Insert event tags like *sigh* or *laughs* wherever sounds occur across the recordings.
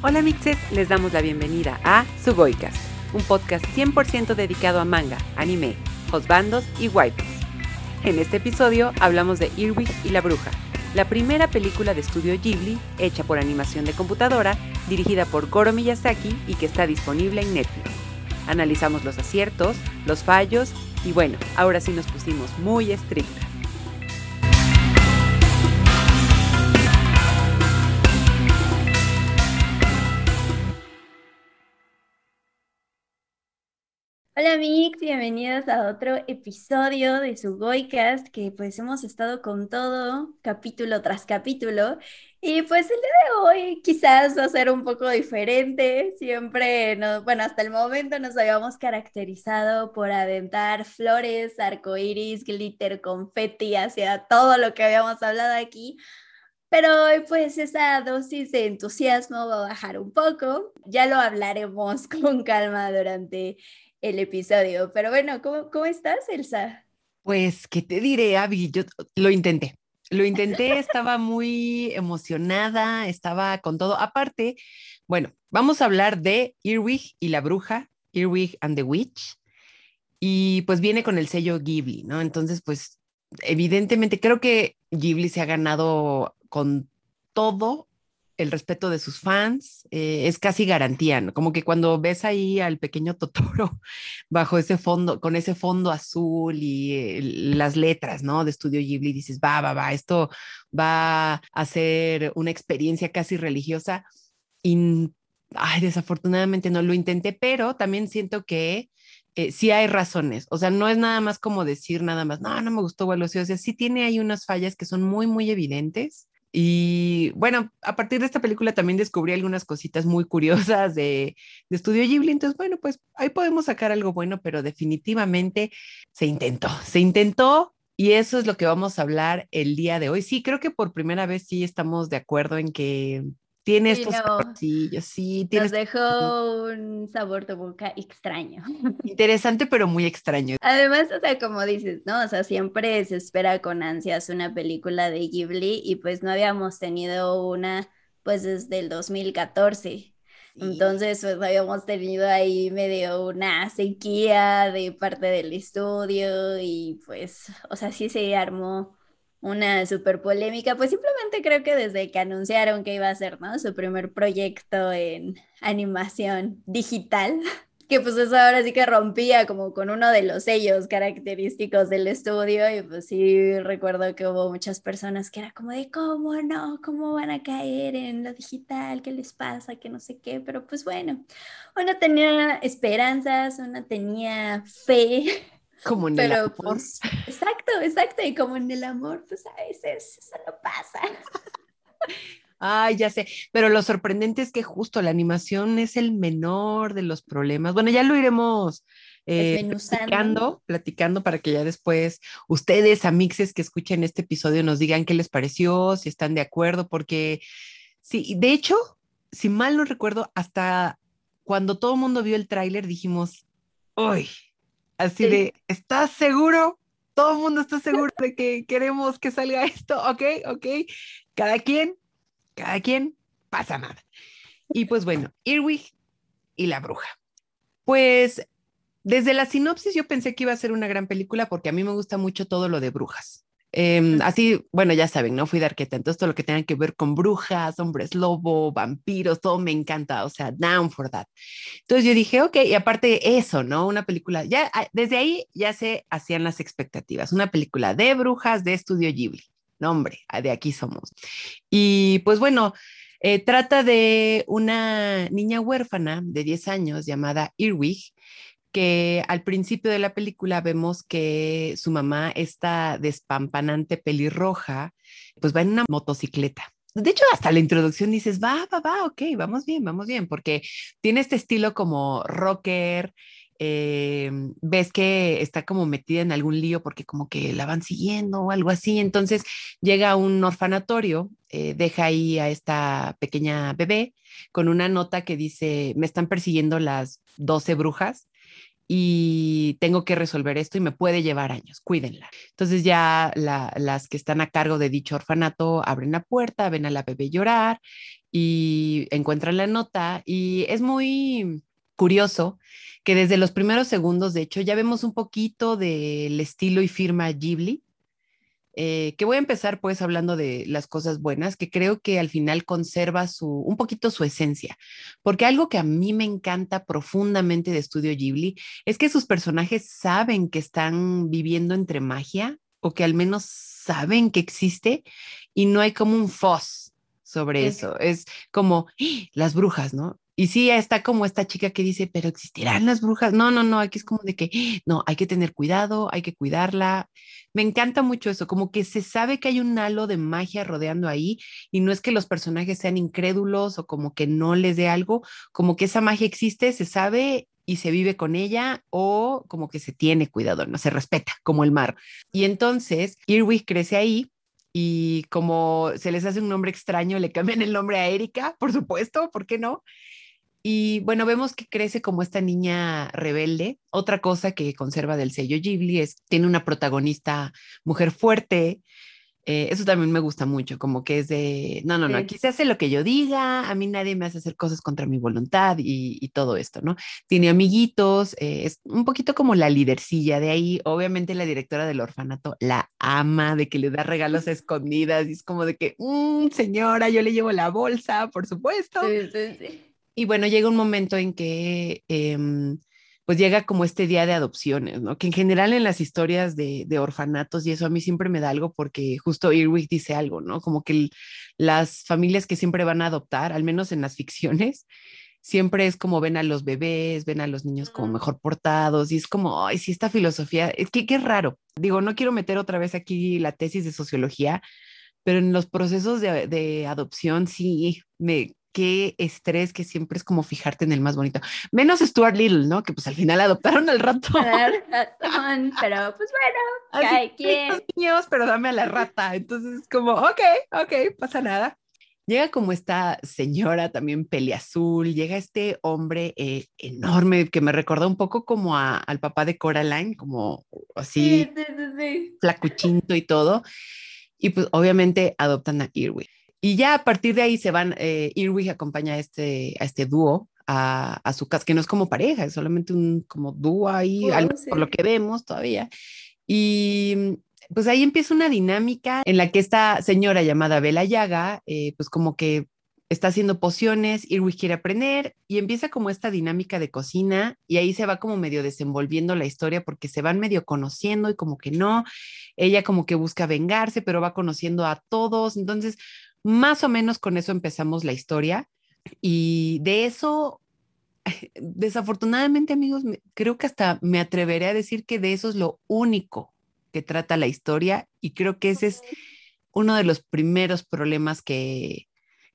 Hola mixes, les damos la bienvenida a Sugoicast, un podcast 100% dedicado a manga, anime, hosbandos y waifus. En este episodio hablamos de Earwig y la Bruja, la primera película de estudio Ghibli hecha por animación de computadora, dirigida por Goro Miyazaki y que está disponible en Netflix. Analizamos los aciertos, los fallos y bueno, ahora sí nos pusimos muy estrictas. Hola Mix, bienvenidos a otro episodio de su Goicast, que pues hemos estado con todo, capítulo tras capítulo, y pues el día de hoy quizás va a ser un poco diferente, siempre, no, bueno, hasta el momento nos habíamos caracterizado por aventar flores, arcoíris, glitter, confeti hacia todo lo que habíamos hablado aquí, pero hoy pues esa dosis de entusiasmo va a bajar un poco, ya lo hablaremos *laughs* con calma durante el episodio. Pero bueno, ¿cómo, cómo estás, Elsa? Pues, ¿qué te diré, Abby? Yo lo intenté. Lo intenté, estaba muy emocionada, estaba con todo. Aparte, bueno, vamos a hablar de Earwig y la bruja, Earwig and the Witch, y pues viene con el sello Ghibli, ¿no? Entonces, pues evidentemente creo que Ghibli se ha ganado con todo el respeto de sus fans eh, es casi garantía, ¿no? Como que cuando ves ahí al pequeño Totoro *laughs* bajo ese fondo, con ese fondo azul y eh, las letras, ¿no? De Estudio Ghibli, dices, va, va, va, esto va a ser una experiencia casi religiosa. Y, ay, desafortunadamente no lo intenté, pero también siento que eh, sí hay razones. O sea, no es nada más como decir nada más, no, no me gustó o O sea, sí tiene ahí unas fallas que son muy, muy evidentes y bueno, a partir de esta película también descubrí algunas cositas muy curiosas de, de Estudio Ghibli. Entonces, bueno, pues ahí podemos sacar algo bueno, pero definitivamente se intentó, se intentó y eso es lo que vamos a hablar el día de hoy. Sí, creo que por primera vez sí estamos de acuerdo en que tiene estos sí, sí. Tiene Nos dejó un sabor de boca extraño. *laughs* Interesante, pero muy extraño. Además, o sea, como dices, ¿no? O sea, siempre se espera con ansias una película de Ghibli y pues no habíamos tenido una, pues desde el 2014. Entonces, pues habíamos tenido ahí medio una sequía de parte del estudio y pues, o sea, sí se armó una súper polémica, pues simplemente creo que desde que anunciaron que iba a ser, ¿no? Su primer proyecto en animación digital, *laughs* que pues eso ahora sí que rompía como con uno de los sellos característicos del estudio y pues sí recuerdo que hubo muchas personas que era como de, ¿cómo no? ¿Cómo van a caer en lo digital? ¿Qué les pasa? Que no sé qué, pero pues bueno, uno tenía esperanzas, uno tenía fe como en el amor. Pues, exacto, exacto. Y como en el amor, pues a veces eso no pasa. Ay, ya sé, pero lo sorprendente es que justo la animación es el menor de los problemas. Bueno, ya lo iremos eh, platicando, platicando para que ya después ustedes, amixes que escuchen este episodio, nos digan qué les pareció, si están de acuerdo, porque sí, de hecho, si mal no recuerdo, hasta cuando todo el mundo vio el tráiler dijimos, ¡ay! Así de, ¿estás seguro? Todo el mundo está seguro de que queremos que salga esto, ok, ok. Cada quien, cada quien, pasa nada. Y pues bueno, Irwig y la bruja. Pues desde la sinopsis yo pensé que iba a ser una gran película porque a mí me gusta mucho todo lo de brujas. Em, así, bueno, ya saben, ¿no? Fui de arqueta, entonces todo lo que tenga que ver con brujas, hombres lobo, vampiros, todo me encanta, o sea, down for that. Entonces yo dije, ok, y aparte eso, ¿no? Una película, ya ah, desde ahí ya se hacían las expectativas, una película de brujas de estudio Ghibli, no, hombre, ah, de aquí somos. Y pues bueno, eh, trata de una niña huérfana de 10 años llamada Irwig, que al principio de la película vemos que su mamá, esta despampanante pelirroja, pues va en una motocicleta. De hecho, hasta la introducción dices, va, va, va, ok, vamos bien, vamos bien, porque tiene este estilo como rocker, eh, ves que está como metida en algún lío porque como que la van siguiendo o algo así, entonces llega a un orfanatorio, eh, deja ahí a esta pequeña bebé con una nota que dice, me están persiguiendo las 12 brujas y tengo que resolver esto y me puede llevar años, cuídenla. Entonces ya las que están a cargo de dicho orfanato abren la puerta, ven a la bebé llorar y encuentran la nota y es muy curioso que desde los primeros segundos, de hecho, ya vemos un poquito del estilo y firma Ghibli eh, que voy a empezar pues hablando de las cosas buenas, que creo que al final conserva su, un poquito su esencia, porque algo que a mí me encanta profundamente de Estudio Ghibli es que sus personajes saben que están viviendo entre magia o que al menos saben que existe y no hay como un fuzz sobre eso, es como ¡Ah! las brujas, ¿no? Y sí, está como esta chica que dice, pero existirán las brujas. No, no, no, aquí es como de que, *gasps* no, hay que tener cuidado, hay que cuidarla. Me encanta mucho eso, como que se sabe que hay un halo de magia rodeando ahí y no es que los personajes sean incrédulos o como que no les dé algo, como que esa magia existe, se sabe y se vive con ella o como que se tiene cuidado, no se respeta, como el mar. Y entonces, Irwig crece ahí y como se les hace un nombre extraño, le cambian el nombre a Erika, por supuesto, ¿por qué no? Y bueno, vemos que crece como esta niña rebelde. Otra cosa que conserva del sello Ghibli es, tiene una protagonista mujer fuerte. Eh, eso también me gusta mucho, como que es de, no, no, no, aquí se hace lo que yo diga, a mí nadie me hace hacer cosas contra mi voluntad y, todo esto, ¿no? Tiene amiguitos, eh, es un poquito como la lidercilla de ahí, obviamente la directora del orfanato la ama, de que le da regalos a *laughs* escondidas y es como de que, mm, señora, yo le llevo la bolsa, por supuesto. Sí, sí, sí. Y bueno, llega un momento en que em, pues llega como este día de adopciones, ¿no? Que en general en las historias de, de, orfanatos y eso a mí siempre me da algo porque justo Irwig dice algo, ¿no? Como que las familias que siempre van a adoptar, al menos en las ficciones, siempre es como ven a los bebés, ven a los niños como mejor portados y es como, ay, sí, esta filosofía, es que qué raro. Digo, no quiero meter otra vez aquí la tesis de sociología, pero en los procesos de, de adopción sí me qué estrés que siempre es como fijarte en el más bonito. Menos Stuart Little, ¿no? Que pues al final adoptaron al ratón. *laughs* pero pues bueno, hay quien. niños, pero dame a la rata. Entonces es como, ok, ok, pasa nada. Llega como esta señora también peleazul, llega este hombre eh, enorme que me recordó un poco como al papá de Coraline, como así flacuchinto y todo. Y pues obviamente adoptan a Irwin. Y ya a partir de ahí se van, eh, Irwig acompaña a este, a este dúo a, a, su casa, que no es como pareja, es solamente un como dúo ahí, por lo que vemos todavía. Y pues ahí empieza una dinámica en la que esta señora llamada Bela Yaga, eh, pues como que está haciendo pociones, Irwig quiere aprender y empieza como esta dinámica de cocina y ahí se va como medio desenvolviendo la historia porque se van medio conociendo y como que no, ella como que busca vengarse, pero va conociendo a todos, entonces más o menos con eso empezamos la historia y de eso, *laughs* desafortunadamente amigos, creo que hasta me atreveré a decir que de eso es lo único que trata la historia y creo que ese es uno de los primeros problemas que,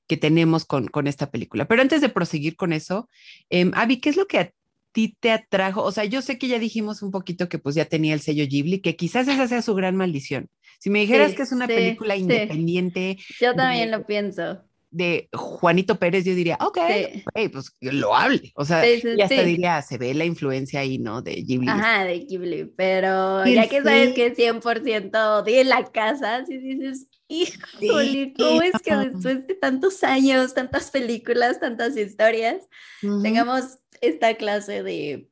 que tenemos con, con, esta película. Pero antes de proseguir con eso, eh, Abby, ¿qué es lo que a ti te atrajo? O sea, yo sé que ya dijimos un poquito que pues ya tenía el sello Ghibli, que quizás esa sea su gran maldición, si me dijeras que es una película independiente. Yo también lo pienso. De Juanito Pérez, yo diría, ok, pues lo hable. O sea, y hasta diría, se ve la influencia ahí, ¿no? De Ghibli. Ajá, de Ghibli. Pero ya que sabes que es 100% de la casa, si dices, híjole, ¿cómo es que después de tantos años, tantas películas, tantas historias, tengamos esta clase de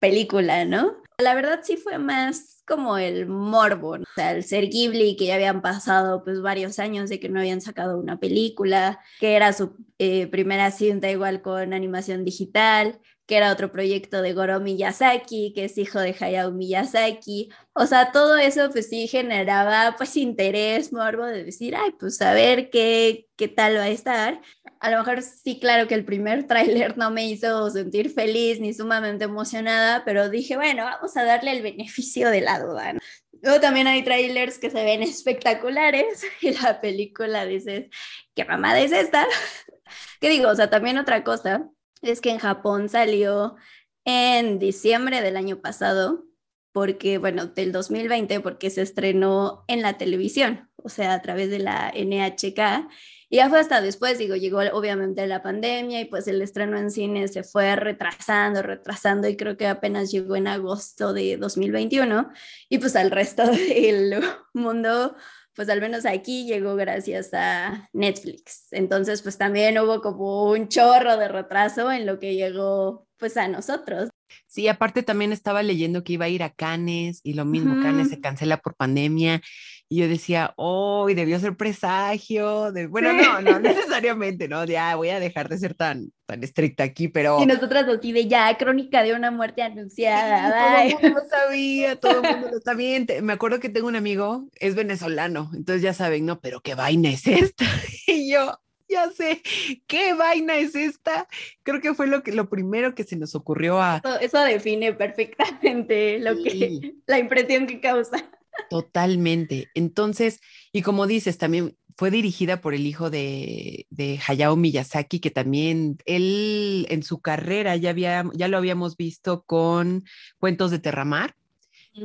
película, ¿no? La verdad sí fue más como el morbo, o sea, el ser Ghibli, que ya habían pasado pues varios años de que no habían sacado una película, que era su eh, primera cinta igual con animación digital, que era otro proyecto de Goro Miyazaki, que es hijo de Hayao Miyazaki. O sea, todo eso pues sí generaba pues interés, morbo de decir, ay, pues a ver qué, qué tal va a estar. A lo mejor sí, claro que el primer *laughs* tráiler no me hizo sentir feliz ni sumamente emocionada, pero dije, bueno, vamos a darle el beneficio de la duda. Luego también hay trailers que se ven espectaculares *laughs* y la película dices, ¿qué mamada es esta? *laughs* ¿Qué digo? O sea, también otra cosa es que en Japón salió en diciembre del año pasado, porque, bueno, del 2020, porque se estrenó en la televisión, o sea, a través de la NHK, Y ya fue hasta después, digo, llegó obviamente la pandemia y pues el estreno en cine se fue retrasando, retrasando y creo que apenas llegó en agosto de 2021 y pues al resto *laughs* del mundo pues al menos aquí llegó gracias a Netflix. Entonces, pues también hubo como un chorro de retraso en lo que llegó pues a nosotros. Sí, aparte también estaba leyendo que iba a ir a Cannes y lo mismo, Cannes se cancela por pandemia y yo decía, oh, y debió ser presagio. De... Bueno, no, no *laughs* necesariamente, ¿no? Ya voy a dejar de ser tan, tan estricta aquí, pero... Y nosotras así de ya, crónica de una muerte anunciada. todo el mundo lo sabía, todo el mundo lo *laughs* sabía. Me acuerdo que tengo un amigo, es venezolano, entonces ya saben, ¿no? Pero qué vaina es esta. *laughs* Y yo, ya sé, ¿qué vaina es esta? Creo que fue lo, que, lo primero que se nos ocurrió a... Eso, define perfectamente lo que, la impresión que causa. Totalmente. Entonces, y como dices, también fue dirigida por el hijo de, Hayao Miyazaki, que también él en su carrera ya, había, ya lo habíamos visto con Cuentos de Terramar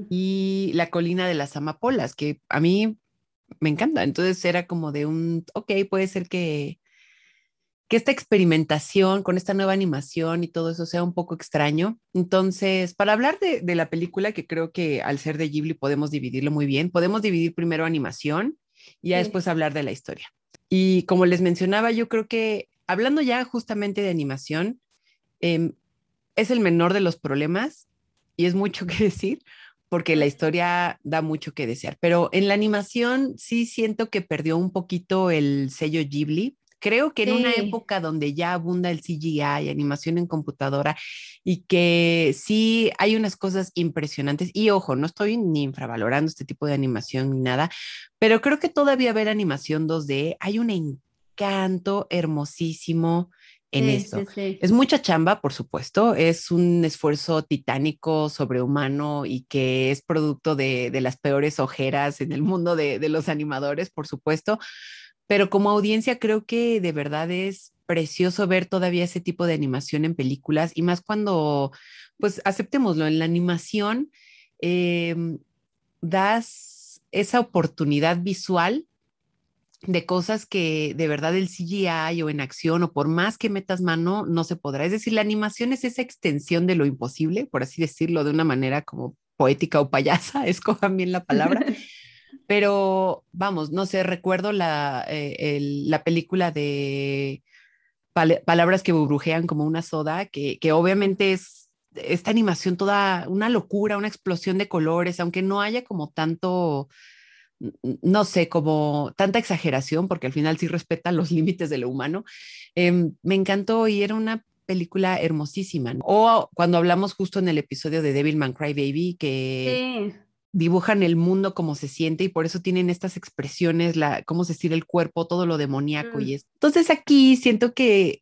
y La colina de las amapolas, que a mí me encanta. Entonces era como de un, ok, puede ser que, que esta experimentación con esta nueva animación y todo eso sea un poco extraño. Entonces, para hablar de, la película, que creo que al ser de Ghibli podemos dividirlo muy bien, podemos dividir primero animación y ya después hablar de la historia. Y como les mencionaba, yo creo que hablando ya justamente de animación, em, es el menor de los problemas y es mucho que *laughs* decir porque la historia da mucho que desear. Pero en la animación sí siento que perdió un poquito el sello Ghibli Creo que en una época donde ya abunda el CGI, animación en computadora, y que sí hay unas cosas impresionantes, y ojo, no estoy ni infravalorando este tipo de animación ni nada, pero creo que todavía ver animación 2D, hay un encanto hermosísimo en esto. Es mucha chamba, por supuesto, es un esfuerzo titánico, sobrehumano y que es producto de, las peores ojeras en el mundo de, de los animadores, por supuesto, pero como audiencia creo que de verdad es precioso ver todavía ese tipo de animación en películas y más cuando, pues aceptémoslo, en la animación em, das esa oportunidad visual de cosas que de verdad el CGI o en acción o por más que metas mano no se podrá. Es decir, la animación es esa extensión de lo imposible, por así decirlo, de una manera como poética o payasa, *laughs* escojan bien la palabra. Pero vamos, no sé, recuerdo la, eh, la película de Palabras que burbujean como una soda, que, que obviamente es esta animación toda una locura, una explosión de colores, aunque no haya como tanto, no sé, como tanta exageración, porque al final sí respetan los *laughs* límites de lo humano. Em, me encantó y era una película hermosísima. O cuando hablamos justo en el episodio de Devilman Crybaby, que dibujan el mundo como se siente y por eso tienen estas expresiones, la, cómo se estira el cuerpo, todo lo demoníaco y mm. es. Entonces aquí siento que,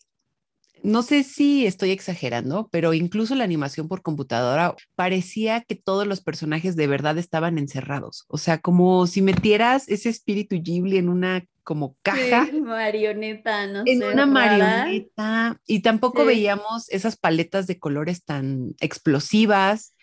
no sé si estoy exagerando, pero incluso la animación por computadora parecía que todos los personajes de verdad estaban encerrados. O sea, como si metieras ese espíritu Ghibli en una como caja. marioneta, ¿no? En una marioneta. Y tampoco veíamos esas paletas de colores tan explosivas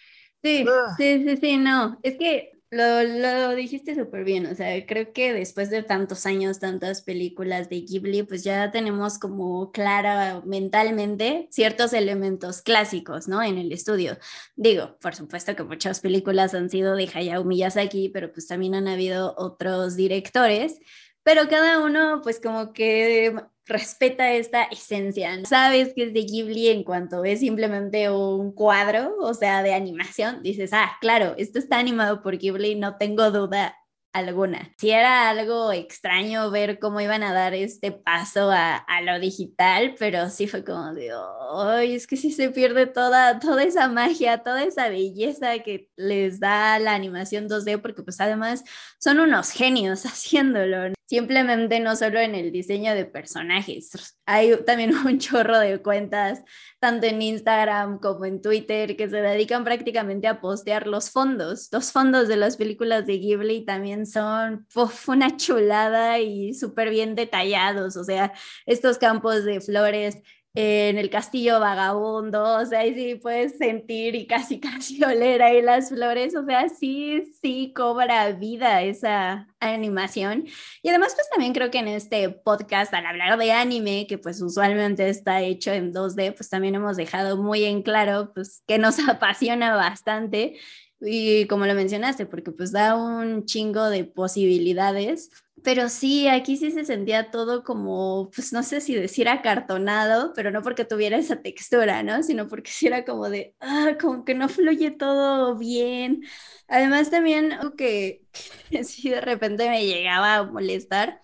Sí, sí, sí, sí, no, es que lo, lo dijiste súper bien, o sea, creo que después de tantos años, tantas películas de Ghibli, pues ya tenemos como clara mentalmente ciertos elementos clásicos, ¿no? En el estudio. Digo, por supuesto que muchas películas han sido de Hayao Miyazaki, pero pues también han habido otros directores, pero cada uno pues como que respeta esta esencia. Sabes que es de Ghibli en cuanto ves simplemente un cuadro, o sea, de animación, dices, ah, claro, esto está animado por Ghibli, no tengo duda alguna. Si era algo extraño ver cómo iban a dar este paso a, a lo digital, pero sí fue como de, ay, es que sí se pierde toda, toda esa magia, toda esa belleza que les da la animación 2D, porque pues además son unos genios *laughs* haciéndolo. Simplemente no solo en el diseño de personajes, hay también *laughs* un chorro de cuentas, tanto en Instagram como en Twitter, que se dedican prácticamente a postear los fondos. Los fondos de las películas de Ghibli también son una chulada y súper bien detallados, o sea, estos campos de flores en el castillo vagabundo, o sea, ahí sí puedes sentir y casi *laughs* casi oler ahí las flores, o sea, sí, sí cobra vida esa animación. Y además, pues también creo que en este podcast, al hablar de anime, que pues usualmente está hecho en 2D, pues también hemos dejado muy en claro, pues que nos *laughs* apasiona bastante. Y como lo mencionaste, porque pues da un chingo de posibilidades pero sí, aquí sí se sentía todo como, pues no sé si decir acartonado, pero no porque tuviera esa textura, ¿no? Sino porque sí era como de, ah, como que no fluye todo bien. Además también, que, que *laughs* sí de repente me llegaba a molestar,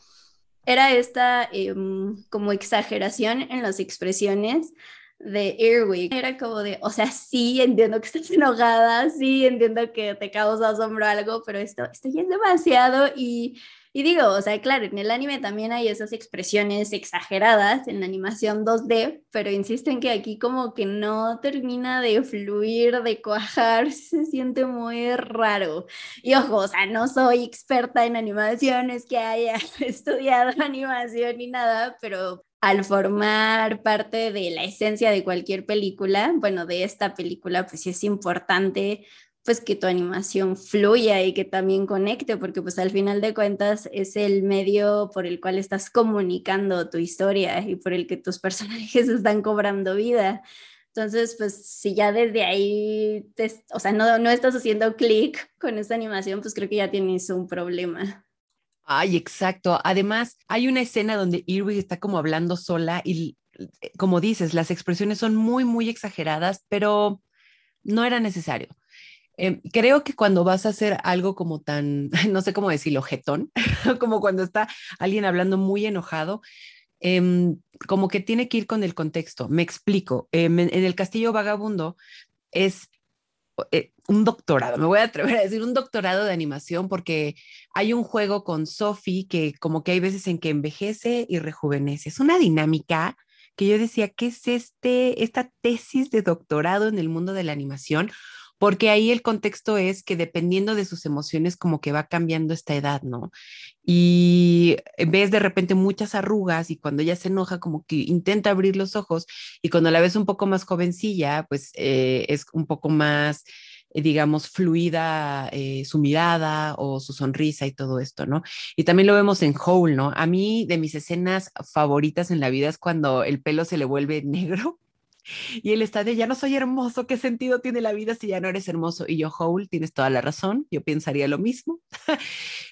era esta em, como exageración en las expresiones de Earwig. Era como de, o sea, sí entiendo que estás enojada, sí entiendo que te causa asombro algo, pero esto, esto ya es demasiado y y digo, o sea, claro, en el anime también hay esas expresiones exageradas en la animación 2D, pero insisto en que aquí como que no termina de fluir, de cuajar, *laughs* se siente muy raro. Y ojo, o sea, no soy experta en animaciones que haya *laughs* estudiado animación ni nada, pero al formar parte de la esencia de cualquier película, bueno, de esta película, pues sí es importante pues que tu animación fluya y que también conecte, porque pues al final de cuentas es el medio por el cual estás comunicando tu historia y por el que tus *laughs* personajes están cobrando vida. Entonces, pues si ya desde ahí, o sea, no, no estás haciendo clic con esta animación, pues creo que ya tienes un problema. Ay, exacto. Además, hay una escena donde Irwin está como hablando sola y, como dices, las expresiones son muy, muy exageradas, pero no era necesario. Em, creo que cuando vas a hacer algo como tan, *laughs* no sé cómo decirlo, jetón, *laughs* como cuando está alguien hablando muy enojado, em, como que tiene que ir con el contexto. Me explico. Em, en, el Castillo Vagabundo es eh, un doctorado, me voy a atrever a decir un doctorado de animación porque hay un juego con Sophie que como que hay veces en que envejece y rejuvenece. Es una dinámica que yo decía, ¿qué es este, esta tesis de doctorado en el mundo de la animación? Porque ahí el contexto es que dependiendo de sus emociones como que va cambiando esta edad, ¿no? Y ves de repente muchas arrugas y cuando ella se enoja como que intenta abrir los ojos y cuando la ves un poco más jovencilla, pues eh, es un poco más eh, digamos, fluida eh, su mirada o su sonrisa y todo esto, ¿no? Y también lo vemos en Hole, ¿no? A mí de mis escenas favoritas en la vida es cuando el pelo se le vuelve *laughs* negro y él está de, ya no soy hermoso, ¿qué sentido tiene la vida si ya no eres hermoso? Y yo, Hole, tienes toda la razón, yo pensaría lo mismo. *laughs*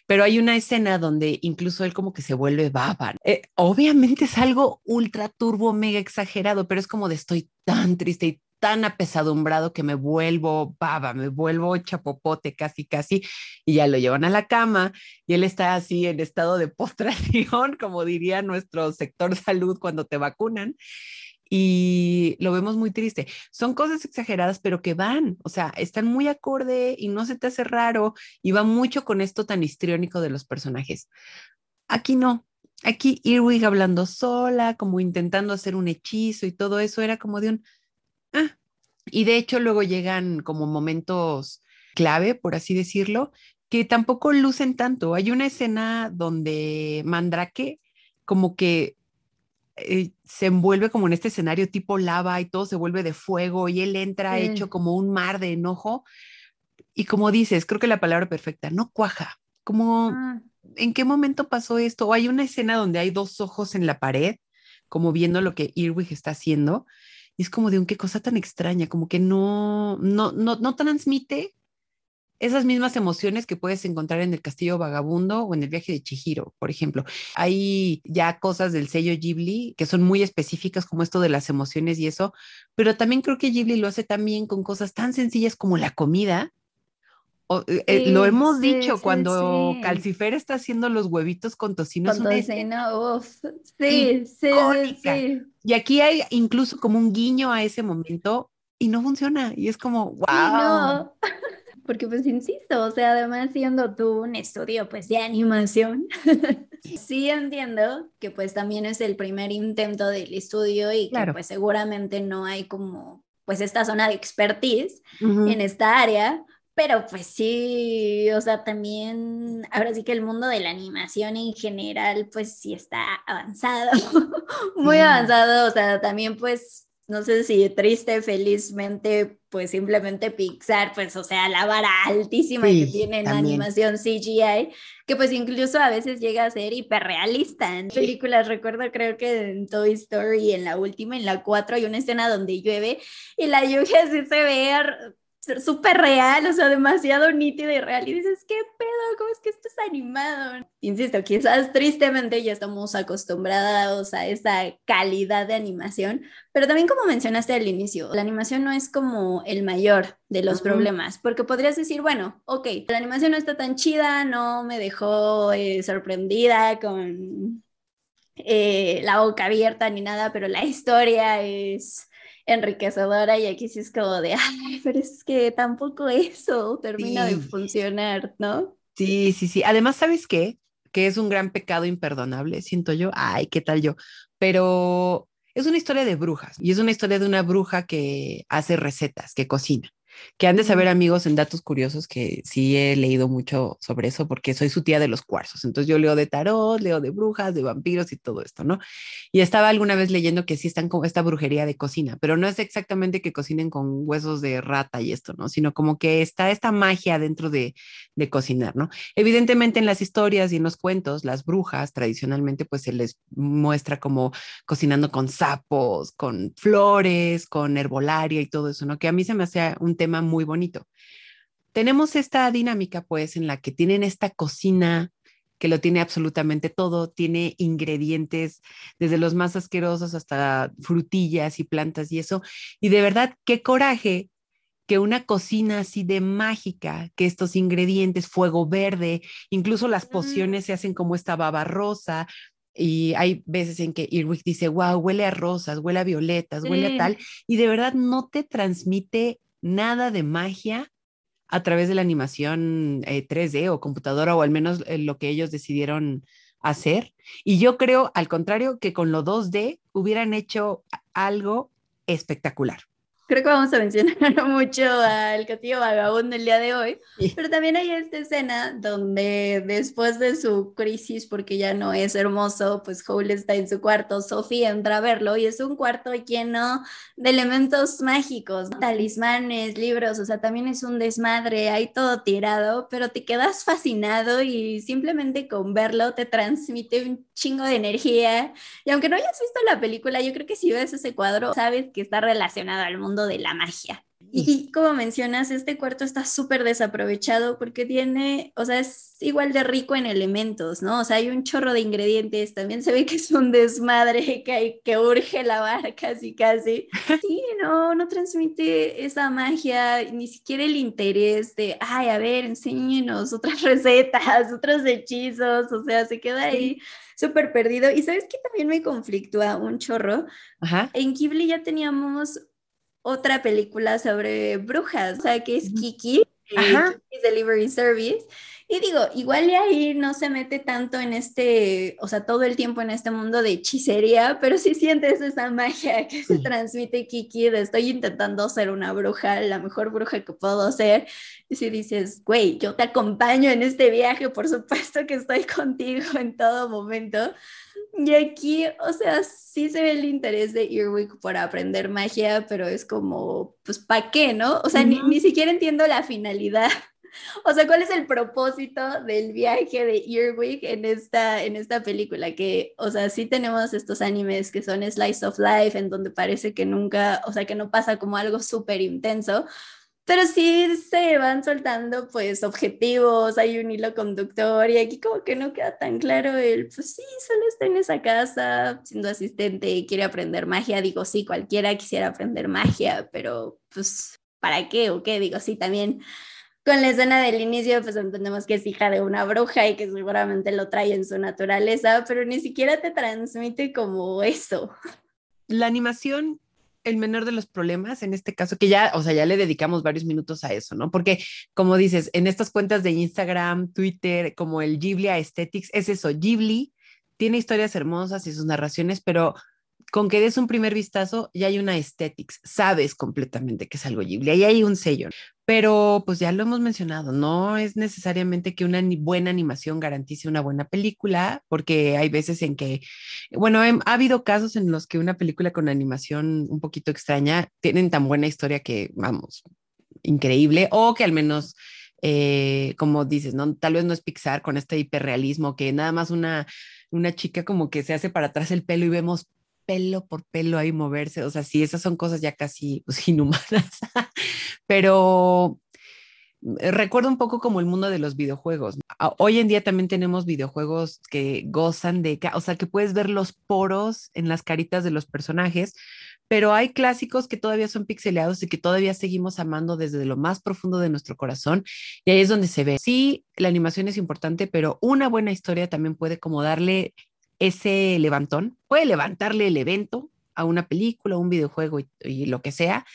Pero hay una escena donde incluso él como que se vuelve baba. Eh, obviamente es algo ultra turbo, mega exagerado, pero es como de estoy tan triste y tan apesadumbrado que me vuelvo baba, me vuelvo chapopote casi, casi, y ya lo llevan a la cama y él está así en estado de *laughs* postración, como diría nuestro sector salud cuando te vacunan y lo vemos muy triste. Son cosas exageradas, pero que van, o sea, están muy acorde y no se te hace raro y va mucho con esto tan histriónico de los personajes. Aquí no. Aquí Irwig hablando sola, como intentando hacer un hechizo y todo eso era como de un ah. Y de hecho luego llegan como momentos clave, por así decirlo, que tampoco lucen tanto. Hay una escena donde Mandrake como que eh, se envuelve como en este escenario tipo lava y todo se vuelve de fuego y él entra hecho como un mar de enojo. Y como dices, creo que la palabra perfecta, no cuaja. Como, ah. ¿en qué momento pasó esto? O hay una escena donde hay dos ojos en la pared, como viendo lo que Irwig está haciendo. Y es como de un qué cosa tan extraña, como que no, no, no, no transmite esas mismas emociones que puedes encontrar en el Castillo Vagabundo o en el viaje de Chihiro, por ejemplo. Hay ya cosas del sello Ghibli que son muy específicas como esto de las emociones y eso, pero también creo que Ghibli lo hace también con cosas tan sencillas como la comida. Eh, eh, lo hemos dicho cuando Calcifer está haciendo los huevitos con tocino. Con tocino, sí, sí, sí. Y aquí hay incluso como un guiño a ese momento y no funciona. Y es como, wow porque pues insisto, o sea, además siendo tú un estudio pues de animación, *laughs* sí entiendo que pues también es el primer intento del estudio y que pues seguramente no hay como pues esta zona de expertise en esta área, Pero pues sí, o sea, también, ahora sí que el mundo de la animación en general, pues sí está avanzado, *laughs* muy avanzado, o sea, también pues, no sé si triste, felizmente, pues simplemente Pixar, pues, o sea, la vara altísima que tiene en animación CGI, que pues incluso a veces llega a ser hiperrealista en películas, recuerdo creo que en Toy Story, en la última, en la 4, hay una escena donde llueve y la lluvia sí se ve súper real, o sea, demasiado nítido y real. Y dices, ¿qué pedo? ¿Cómo es que esto es animado? Insisto, quizás tristemente ya estamos acostumbrados a esa calidad de animación, pero también como mencionaste al inicio, la animación no es como el mayor de los problemas, porque podrías decir, bueno, ok, la animación no está tan chida, no me dejó eh, sorprendida con eh, la boca abierta ni nada, pero la historia es enriquecedora y aquí sí es como de, *laughs* ay, pero es que tampoco eso termina de funcionar, ¿no? Sí, sí, sí. Además, ¿sabes qué? Que es un gran pecado imperdonable, siento yo. Ay, ¿qué tal yo? Pero es una historia de brujas y es una historia de una bruja que hace recetas, que cocina que han de saber amigos en datos curiosos que sí he leído mucho sobre eso porque soy su tía de los cuarzos. Entonces yo leo de tarot, leo de brujas, de vampiros y todo esto, ¿no? Y estaba alguna vez leyendo que sí están como esta brujería de cocina, pero no es exactamente que cocinen con huesos de rata y esto, ¿no? Sino como que está esta magia dentro de, de cocinar, ¿no? Evidentemente en las historias y en los cuentos, las brujas tradicionalmente pues se les muestra como cocinando con sapos, con flores, con herbolaria y todo eso, ¿no? Que a mí se me hace un tema muy bonito. Tenemos esta dinámica, pues, en la que tienen esta cocina que lo tiene absolutamente todo, tiene ingredientes desde los más asquerosos hasta frutillas y plantas y eso. Y de verdad, qué coraje que una cocina así de mágica, que estos ingredientes, fuego verde, incluso las pociones se hacen como esta baba rosa, y hay veces en que Irwig dice, wow, huele a rosas, huele a violetas, huele a tal, y de verdad no te transmite nada de magia a través de la animación 3D eh, o computadora, o al menos eh, lo que ellos decidieron hacer. Y yo creo, al contrario, que con lo 2D hubieran hecho algo espectacular creo que vamos a mencionar *laughs* mucho al Castillo Vagabundo el día de hoy, *laughs* pero también hay esta escena donde después de su crisis, porque ya no es hermoso, pues Hole está en su cuarto, Sophie entra a verlo y es un cuarto lleno de elementos mágicos, talismanes, libros, o sea, también es un desmadre, hay todo tirado, pero te quedas fascinado y simplemente con verlo te transmite un chingo de energía. Y aunque no hayas visto la película, yo creo que si ves ese cuadro, sabes que está relacionado al mundo de la magia. Y como mencionas, este cuarto está súper desaprovechado porque tiene, o sea, es igual de rico en elementos, ¿no? O sea, hay un chorro de ingredientes, también se ve que es un desmadre que, hay, que urge lavar casi, casi. *laughs* Sí, no, no transmite esa magia, ni siquiera el interés de, ay, a ver, enséñenos otras *laughs* recetas, otros hechizos, o sea, se queda ahí súper perdido. Y sabes que también me conflictúa un chorro. En Ghibli ya teníamos otra película sobre brujas, o sea, que es Kiki, Kiki's Delivery Service. Y digo, igual y ahí no se mete tanto en este, o sea, todo el tiempo en este mundo de hechicería, pero sí sientes esa magia que se transmite Kiki de estoy intentando ser una bruja, la mejor bruja que puedo ser. Y si dices, güey, yo te acompaño en este viaje, por supuesto que estoy *laughs* contigo en todo momento. Y aquí, o sea, sí se ve el interés de Earwig por aprender magia, pero es como, pues, ¿para qué, no? O sea, ni, ni, siquiera entiendo la finalidad. *laughs* O sea, ¿cuál es el propósito del viaje de Earwig en esta, en esta película? Que, o sea, sí tenemos estos animes que son Slice of Life, en donde parece que nunca, o sea, que no pasa como algo súper intenso, pero sí se van soltando pues objetivos, hay un hilo conductor y aquí como que no queda tan claro el, pues sí, solo está en esa casa siendo asistente y quiere aprender magia. Digo, sí, cualquiera quisiera aprender magia, pero pues, ¿para qué o qué? Digo, sí, también con la escena del inicio pues entendemos que es hija de una bruja y que seguramente lo trae en su naturaleza, pero ni siquiera te transmite como eso. La animación el menor de los problemas en este caso, que ya, o sea, ya le dedicamos varios minutos a eso, ¿no? Porque, como dices, en estas cuentas de Instagram, Twitter, como el Ghibli Aesthetics, es eso, Ghibli tiene historias hermosas y sus narraciones, pero con que des un primer vistazo, ya hay una aesthetics, sabes completamente que es algo Ghibli, ahí hay un sello. Pero pues ya lo hemos mencionado, no es necesariamente que una buena animación garantice una buena película, porque hay veces en que, bueno, ha habido casos en los que una película con animación un poquito extraña tienen tan buena historia que, vamos, increíble, o que al menos eh, como dices, ¿no? Tal vez no es Pixar con este hiperrealismo que nada más una, una chica como que se hace para atrás el pelo y vemos pelo por pelo ahí moverse, o sea, sí, esas son cosas ya casi pues, *laughs* inhumanas, pero eh, recuerdo un poco como el mundo de los videojuegos. Hoy en día también tenemos videojuegos que gozan de, o sea, que puedes ver los poros en las caritas de los personajes, pero hay clásicos que todavía son pixeleados y que todavía seguimos amando desde lo más profundo de nuestro corazón. Y ahí es donde se ve. Sí, la animación es importante, pero una buena historia también puede como darle ese levantón, puede levantarle el evento a una película, un videojuego y, lo que sea.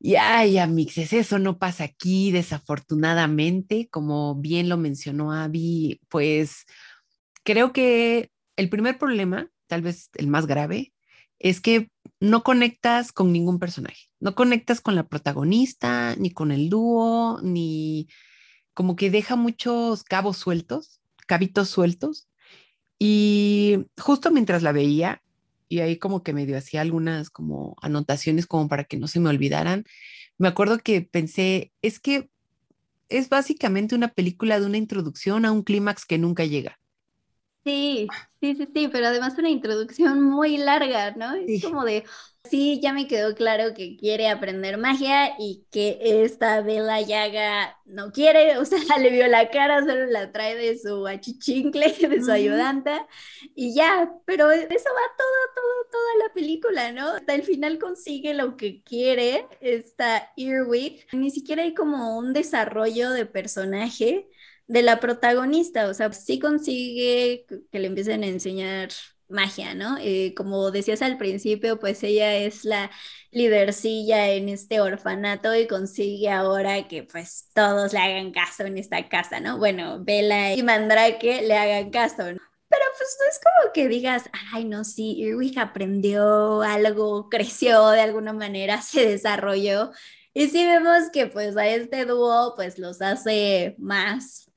Y ay, amixes, eso no pasa aquí, desafortunadamente, como bien lo mencionó Abby, pues creo que el primer problema, tal vez el más grave, es que no conectas con ningún personaje, no conectas con la protagonista, ni con el dúo, ni como que deja muchos cabos sueltos, cabitos sueltos, y justo mientras la veía, y ahí como que medio hacía algunas como anotaciones como para que no se me olvidaran, me acuerdo que pensé, es que es básicamente una película de una introducción a un clímax que nunca llega. Sí, sí, sí, sí, pero además una introducción muy larga, ¿no? Es como de, Sí, ya me quedó claro que quiere aprender magia y que esta Bella Yaga no quiere, o sea, *laughs* le vio la cara, solo la trae de su achichincle, *laughs* de su ayudanta, y ya, pero eso va todo, todo, toda la película, ¿no? Hasta el final consigue lo que quiere esta Earwig, ni siquiera hay como un desarrollo de personaje de la protagonista, o sea, sí consigue que le empiecen a enseñar magia, ¿no? Eh, como decías al principio, pues ella es la lidercilla en este orfanato y consigue ahora que pues todos le hagan caso en esta casa, ¿no? Bueno, Bella y Mandrake le hagan caso. Pero pues no es como que digas, ay, no, sí, Irwig aprendió algo, creció de alguna manera, *laughs* se desarrolló. Y sí vemos que pues a este dúo pues los hace más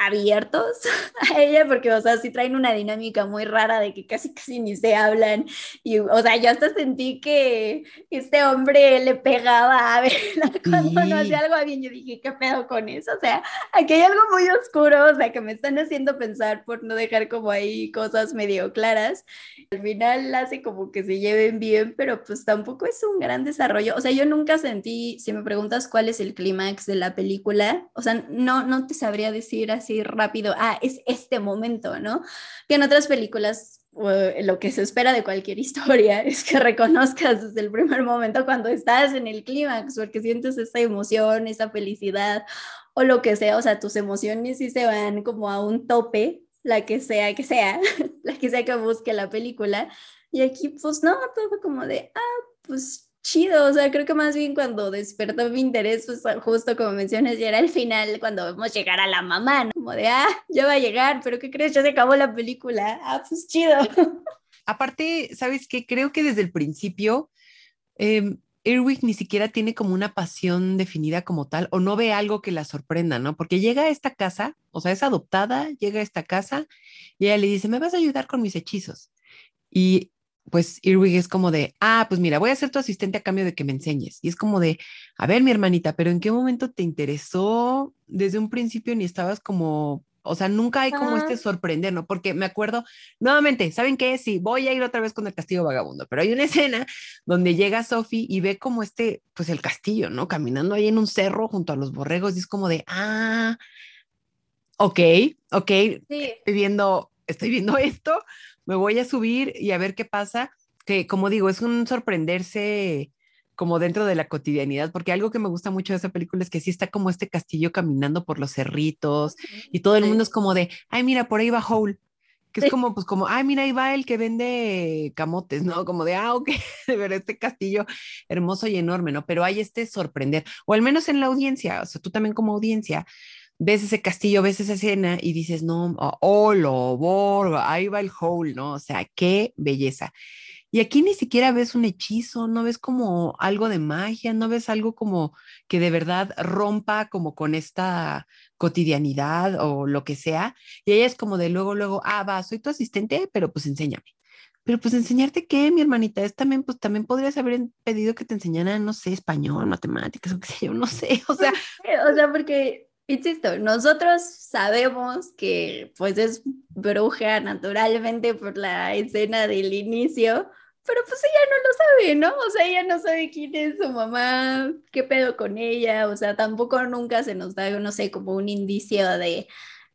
abiertos *laughs* a ella, porque, o sea, sí traen una dinámica muy rara de que casi, casi ni se hablan. Y, o sea, yo hasta sentí que este hombre le pegaba a Bella *laughs* cuando no hacía algo bien. Yo dije, ¿qué pedo con eso? O sea, aquí hay algo muy oscuro, o sea, que me están haciendo pensar por no dejar como ahí cosas medio claras. Al final hace como que se lleven bien, pero pues tampoco es un gran desarrollo. O sea, yo nunca sentí, si me preguntas cuál es el clímax de la película, o sea, no, no te sabría decir así rápido, ah, es este momento, ¿no? Que en otras películas lo que se espera de cualquier *laughs* historia es que reconozcas desde el primer momento cuando estás en el clímax, porque sientes esa emoción, esa felicidad o lo que sea, o sea, tus emociones sí se van como a un tope, la que sea que sea, *laughs* la que sea que busque la película. Y aquí, pues no, todo como de, ah, pues chido, o sea, creo que más bien cuando despertó mi interés, pues justo como mencionas, ya era el final, cuando vemos llegar a la mamá, ¿no? Como de, ah, ya va a llegar, pero ¿qué crees? Ya se acabó la película, ah, pues chido. *laughs* Aparte, ¿sabes qué? Creo que desde el principio, eh, ni siquiera tiene como una pasión definida como tal, o no ve algo que la sorprenda, ¿no? Porque llega a esta casa, o sea, es adoptada, llega a esta casa, y ella le dice, ¿me vas a ayudar con mis hechizos? Y pues Irwig es como de, ah, pues mira, voy a ser tu asistente a cambio de que me enseñes. Y es como de, a ver, mi hermanita, pero ¿en qué momento te interesó desde un principio ni estabas como, o sea, nunca hay como este sorprender, ¿no? Porque me acuerdo, nuevamente, ¿saben qué? Sí, voy a ir otra vez con el castillo vagabundo, pero hay una *laughs* escena donde llega Sophie y ve como este, pues el castillo, ¿no? Caminando ahí en un cerro junto a los borregos y es como de, ah, ok, ok, estoy viendo, estoy viendo esto me voy a subir y a ver qué pasa, que como digo, es un sorprenderse como dentro de la cotidianidad, porque algo que me gusta mucho de esa película es que sí está como este castillo caminando por los cerritos y todo el mundo es como de, ay, mira, por ahí va Hole, que es como, pues como, ay, mira, ahí va el que vende camotes, ¿no? Como de, ah, ok, *laughs* de ver este castillo hermoso y enorme, ¿no? Pero hay este sorprender, o al menos en la audiencia, o sea, tú también como audiencia, ves ese castillo, ves esa escena y dices, no, oh, lo borba, ahí va el hole, ¿no? O sea, qué belleza. Y aquí ni siquiera ves un hechizo, no ves como algo de magia, no ves algo como que de verdad rompa como con esta cotidianidad o lo que sea. Y ella es como de luego, luego, ah, va, soy tu asistente, pero pues enséñame. Pero pues enseñarte qué, mi hermanita, es también, pues también podrías haber pedido que te enseñaran, no sé, español, matemáticas, o qué sé yo, no sé, *laughs* o sea. *laughs* o sea, porque insisto, nosotros sabemos que pues es bruja naturalmente por la escena del inicio, pero pues ella no lo sabe, ¿no? O sea, ella no sabe quién es su mamá, qué pedo con ella, o sea, tampoco nunca se nos da, no sé, como un indicio de,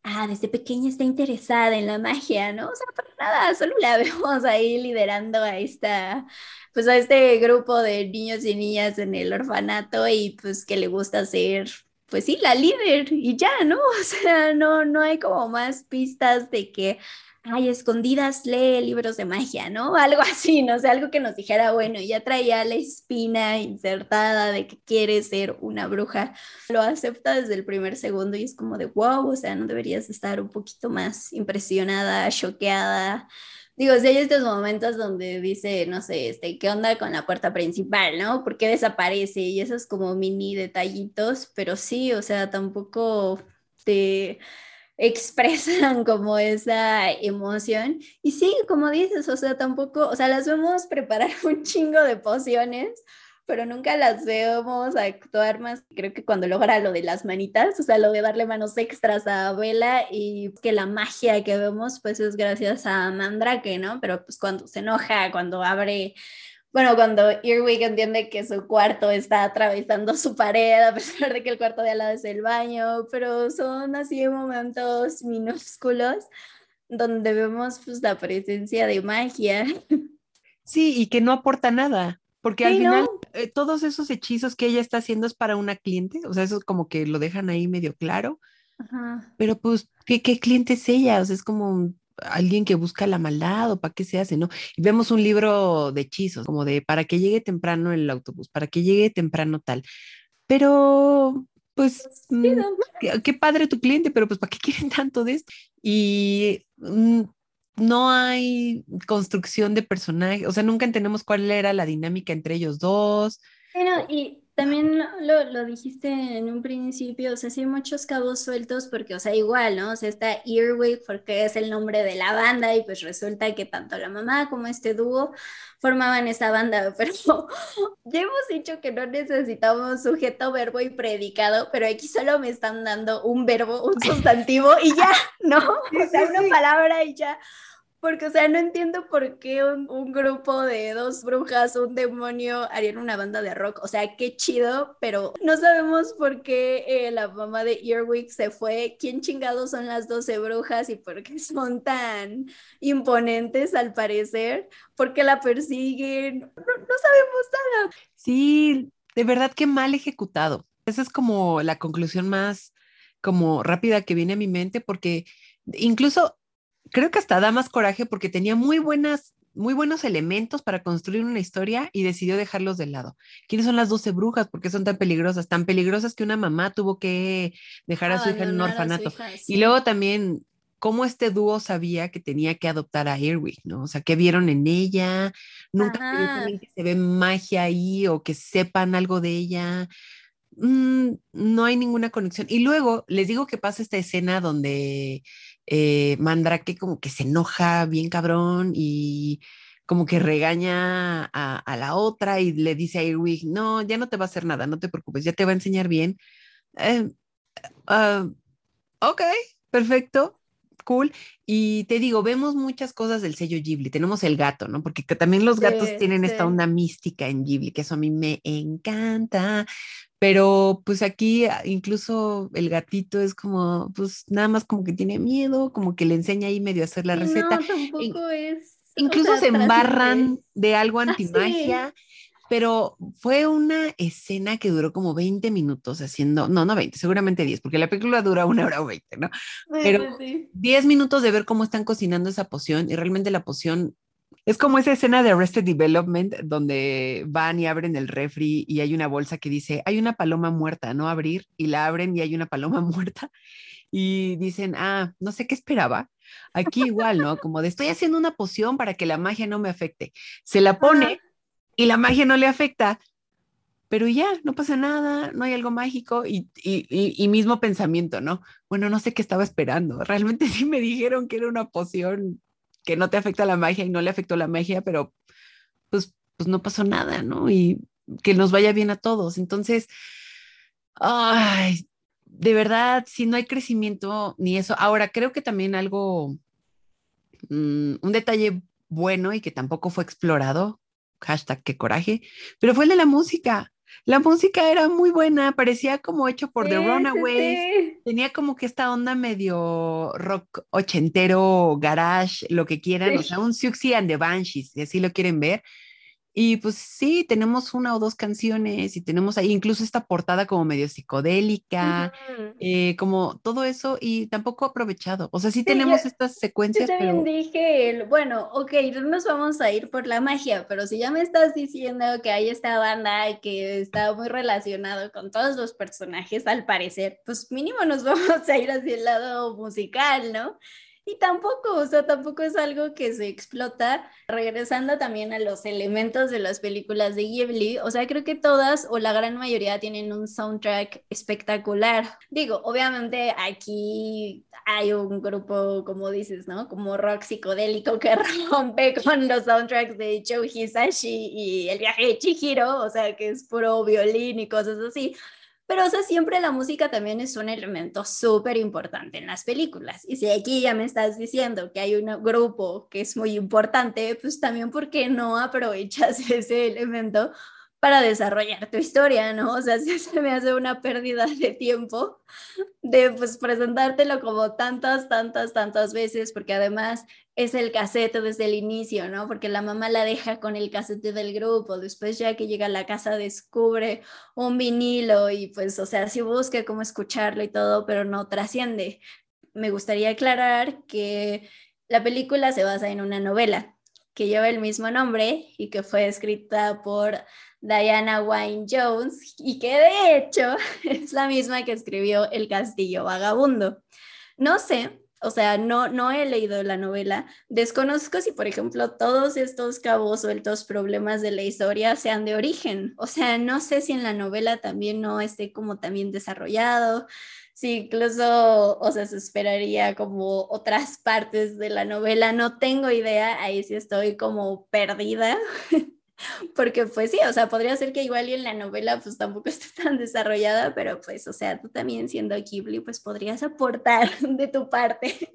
ah, desde pequeña está interesada en la magia, ¿no? O sea, para nada, solo la *laughs* vemos ahí liderando a esta, pues a este grupo de niños y niñas en el orfanato y pues que le gusta ser pues sí, la líder y ya, ¿no? *laughs* O sea, no, no hay como más pistas de que, ay, escondidas lee libros de magia, ¿no? *laughs* Algo así, no sé, algo que nos dijera, bueno, ya traía la espina insertada de que quiere ser una bruja, lo acepta desde el primer segundo y es como de, wow, o sea, no deberías estar un poquito más impresionada, choqueada digo, si hay estos momentos donde dice, no sé, este, ¿qué onda con la puerta principal, no? ¿Por qué desaparece? Y esos como mini detallitos, pero sí, o sea, tampoco te expresan *laughs* como esa emoción. Y sí, como dices, o sea, tampoco, o sea, las vemos preparar *laughs* un chingo de pociones pero nunca las vemos actuar más. Creo que cuando logra lo de las manitas, o sea, lo de darle manos extras a Vela y que la magia que vemos, pues es gracias a Mandrake, ¿no? Pero pues cuando se enoja, cuando abre bueno, cuando Earwig entiende que su cuarto está atravesando su pared, a pesar de que el cuarto de al lado es el baño, pero son así momentos minúsculos donde vemos pues la presencia de magia. Sí, y que no aporta nada. Porque al final eh, todos esos hechizos que ella está haciendo es para una cliente, o sea, eso es como que lo dejan ahí medio claro. Pero pues, ¿qué, ¿qué, cliente es ella? O sea, es como alguien que busca la maldad o para qué se hace, ¿no? Y vemos un libro de hechizos, como de para que llegue temprano el autobús, para que llegue temprano tal. Pero, pues, pues mm, qué, padre tu cliente, pero pues, ¿para qué quieren tanto de esto? Y mm, no hay construcción de personaje, o sea, nunca entendemos cuál era la dinámica entre ellos dos. Bueno, y también lo, lo, dijiste en un principio, o sea, sí hay muchos cabos sueltos porque, o sea, igual, ¿no? O sea, está Earwig porque es el nombre de la banda y pues resulta que tanto la mamá como este dúo formaban esa banda, *laughs* pero ya hemos dicho que no necesitamos sujeto, verbo y predicado, pero aquí solo me están dando un verbo, un *laughs* sustantivo y ya, ¿no? O sea, una palabra y ya. Porque, o sea, no entiendo por qué un, grupo de dos brujas, un demonio, harían una banda de rock. O sea, qué chido, pero no sabemos por qué eh, la mamá de Earwig se fue. ¿Quién chingados son las 12 brujas y por qué son tan imponentes al parecer? ¿Por qué la persiguen? No, no sabemos nada. Sí, de verdad que mal ejecutado. Esa es como la conclusión más como rápida que viene a mi mente porque incluso creo que hasta da más coraje porque tenía muy buenas, muy buenos elementos para construir una historia y decidió dejarlos de lado. ¿Quiénes son las doce brujas? ¿Por qué son tan peligrosas? Tan peligrosas que una mamá tuvo que dejar a su hija en un orfanato. Y luego también cómo este dúo sabía que tenía que adoptar a Earwig, ¿no? O sea, ¿qué vieron en ella? Nunca que se ve magia ahí o que sepan algo de ella. Mm, no hay ninguna conexión. Y luego les digo que pasa esta escena donde eh, Mandrake como que se enoja bien cabrón y como que regaña a, la otra y le dice a Irwig, no, ya no te va a hacer nada, no te preocupes, ya te va a enseñar bien. Eh, ah, ok, perfecto, cool. Y te digo, vemos muchas cosas del sello Ghibli. Tenemos el gato, ¿no? Porque también los gatos tienen esta onda mística en Ghibli, que eso a mí me encanta. Pero pues aquí ah, incluso el gatito es como, pues nada más como que tiene miedo, como que le enseña ahí medio a hacer la receta. No, tampoco es. Incluso se embarran de algo ah, antimagia. Pero fue una escena que duró como 20 minutos haciendo, no, no 20, seguramente 10, porque la película dura una hora o 20, ¿no? Pero 10 minutos de ver cómo están cocinando esa poción y realmente la poción es como esa escena de Arrested Development donde van y abren el refri y hay una bolsa que dice, hay una paloma muerta, no abrir, y la abren y hay una paloma *laughs* muerta. y dicen, ah, no sé qué esperaba. Aquí igual, ¿no? Como de estoy haciendo una poción para que la magia no me afecte. Se la pone y la magia no le afecta, pero ya, no pasa nada, no hay algo mágico y, y, mismo pensamiento, ¿no? Bueno, no sé qué estaba esperando. Realmente *laughs* sí me dijeron que era una poción que no te afecta la magia y no le afectó la magia, pero pues, pues no pasó nada, ¿no? Y que nos vaya bien a todos. Entonces, ay, de verdad, si no hay crecimiento ni eso. Ahora, creo que también algo, mm, un detalle bueno y que tampoco fue explorado, hashtag qué coraje, pero fue el de la música. La música era muy buena, parecía como hecho por The Runaways. Tenía como que esta onda medio rock ochentero, garage, lo que quieran, o sea, un Siouxsie and the Banshees, si así lo quieren ver. Y pues sí, tenemos una o dos canciones y tenemos ahí incluso esta portada como medio psicodélica, eh, como todo eso y tampoco aprovechado. O sea, sí, tenemos estas secuencias. Yo también dije, bueno, ok, no nos vamos a ir por la magia, pero si ya me estás diciendo que hay esta banda y que está muy relacionado con todos los personajes, al parecer, pues mínimo nos *laughs* vamos a ir hacia el lado musical, ¿no? Y tampoco, o sea, tampoco es algo que se explota. Regresando también a los elementos de las películas de Ghibli, o sea, creo que todas o la gran mayoría tienen un soundtrack espectacular. Digo, obviamente aquí hay un grupo, como dices, ¿no? Como rock psicodélico que *laughs* rompe con los soundtracks de Joe Hisashi y El viaje de Chihiro, o sea, que es puro violín y cosas así. Pero, o siempre la música también es un elemento súper importante en las películas. Y si aquí ya me estás diciendo que hay un grupo que es muy importante, pues también, ¿por qué no aprovechas *laughs* ese elemento para desarrollar tu historia, ¿no? O sea, *laughs* se me hace una pérdida de tiempo de pues presentártelo como tantas, tantas, tantas veces, porque además es el cassette desde el inicio, ¿no? Porque la mamá la deja con el cassette del grupo, después ya que llega a la casa descubre un vinilo y pues, o sea, sí busca cómo escucharlo y todo, pero no trasciende. Me gustaría aclarar que la película se basa en una novela que lleva el mismo nombre y que fue escrita por Diana Wynne Jones y que de hecho *laughs* es la misma que escribió El Castillo Vagabundo. No sé, o sea, no, no he leído la novela. Desconozco si, por ejemplo, todos estos cabos sueltos problemas de la historia sean de origen. O sea, no sé si en la novela también no esté como también desarrollado, si incluso, o sea, se esperaría como otras partes de la novela. No tengo idea, ahí sí estoy como perdida. *laughs* porque pues sí, o sea, podría ser que igual y en la novela pues tampoco esté tan desarrollada, pero pues, o sea, tú también siendo Ghibli pues podrías aportar *laughs* de tu parte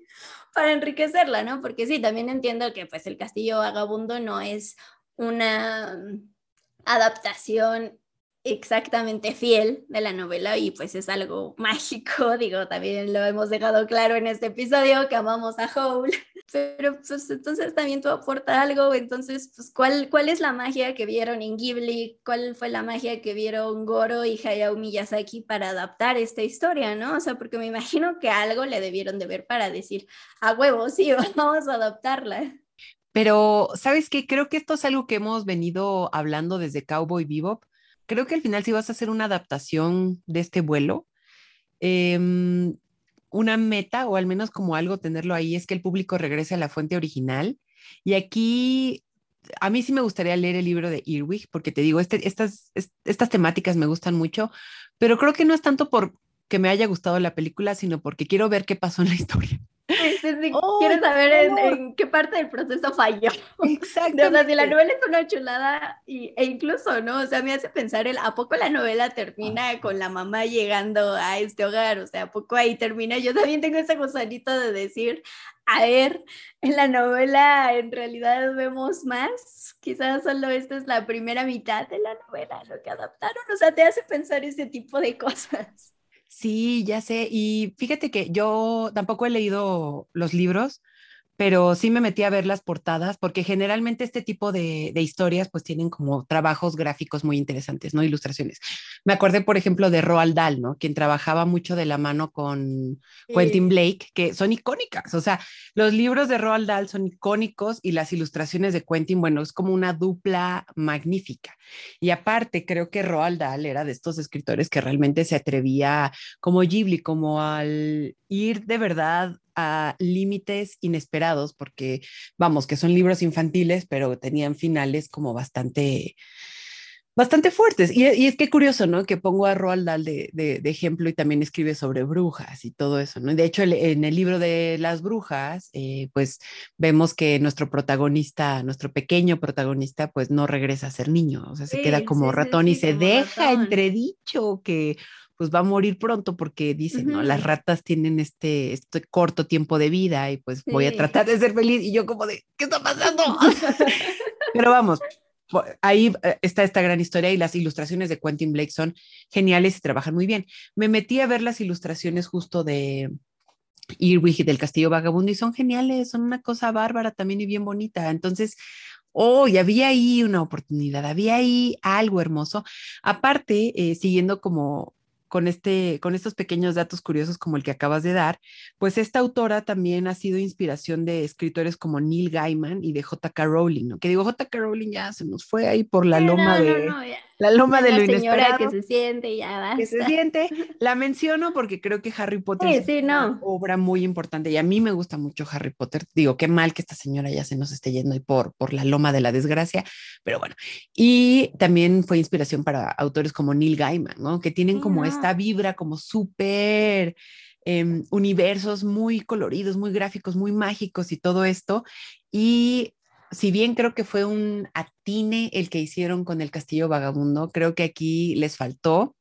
para enriquecerla, ¿no? Porque sí, también entiendo que pues el castillo vagabundo no es una mm, adaptación exactamente fiel de la novela y pues es algo *laughs* mágico, digo, también lo hemos dejado claro en este episodio que amamos a Howl, pero pues entonces también tú aporta algo, entonces pues ¿cuál, cuál es la magia que vieron en Ghibli, cuál fue la magia que vieron Goro y Hayao Miyazaki para adaptar esta historia, ¿no? O sea, porque me imagino que algo le debieron de ver para decir, a huevo, sí, *laughs* vamos a adaptarla. Pero, ¿sabes qué? Creo que esto es algo que hemos venido hablando desde Cowboy Bebop, creo que al final si vas a hacer una adaptación de este vuelo, em, una meta o al menos como algo tenerlo ahí es que el público regrese a la fuente original. Y aquí a mí sí me gustaría leer el libro de Irwig porque te digo, este, estas, estas temáticas me gustan mucho, pero creo que no es tanto por que me haya gustado la película, sino porque quiero ver qué pasó en la *laughs* historia. Quiero saber en, qué parte del proceso falló. *laughs* Exacto. O sea, si la novela es una chulada y, e incluso, ¿no? O sea, me hace pensar el a poco la novela termina con la mamá llegando a este hogar, o sea, a poco ahí termina. Yo también tengo ese gusanito de decir, a ver, en la novela en realidad vemos más. Quizás solo esta es la primera mitad de la novela, lo que adaptaron. O sea, te hace pensar ese tipo de cosas. Sí, ya sé. Y fíjate que yo tampoco he leído los libros, pero sí me metí a ver las portadas porque generalmente este tipo de, historias pues tienen como trabajos gráficos muy interesantes, ¿no? Ilustraciones. Me acordé, por ejemplo, de Roald Dahl, ¿no? Quien trabajaba mucho de la mano con Quentin Blake, que son icónicas. O sea, los libros de Roald Dahl son icónicos y las ilustraciones de Quentin, bueno, es como una dupla magnífica. Y aparte, creo que Roald Dahl era de estos escritores que realmente se atrevía, como Ghibli, como al ir de verdad a límites inesperados, porque vamos, que son libros infantiles, pero tenían finales como bastante, bastante fuertes. Y, es que curioso, ¿no? Que pongo a Roald Dahl de, de, ejemplo y también escribe sobre brujas y todo eso, ¿no? De hecho, en el libro de las brujas, eh, pues vemos que nuestro protagonista, nuestro pequeño protagonista, pues no regresa a ser niño, o sea, se queda como ratón y se deja entredicho que pues va a morir pronto porque dicen, ¿no? Las ratas tienen este, este corto tiempo de vida y pues voy a tratar de ser feliz y yo como de, ¿qué está pasando? *laughs* Pero vamos, ahí eh, está esta gran historia y las ilustraciones de Quentin Blake son geniales y trabajan muy bien. Me metí a ver las ilustraciones justo de Irwig y del Castillo Vagabundo y son geniales, son una cosa bárbara también y bien bonita. Entonces, Oh, y había ahí una oportunidad, había ahí algo hermoso. Aparte, eh, siguiendo como con, este, con estos pequeños datos curiosos como el que acabas de dar, pues esta autora también ha sido inspiración de escritores como Neil Gaiman y de J.K. Rowling, ¿no? Que digo, J.K. Rowling ya se nos fue ahí por la loma de la loma de lo señora que se siente ya basta. Que se siente. *laughs* La menciono porque creo que Harry Potter es una obra muy importante y a mí me gusta mucho Harry Potter. Digo, qué mal que esta señora ya se nos esté yendo y por, por la loma de la desgracia, pero bueno. Y también fue inspiración para autores como Neil Gaiman, ¿no? Que tienen como esta vibra como súper... Em, universos muy coloridos, muy gráficos, muy mágicos y todo esto. Y si bien creo que fue un atine el que hicieron con el Castillo Vagabundo, creo que aquí les faltó.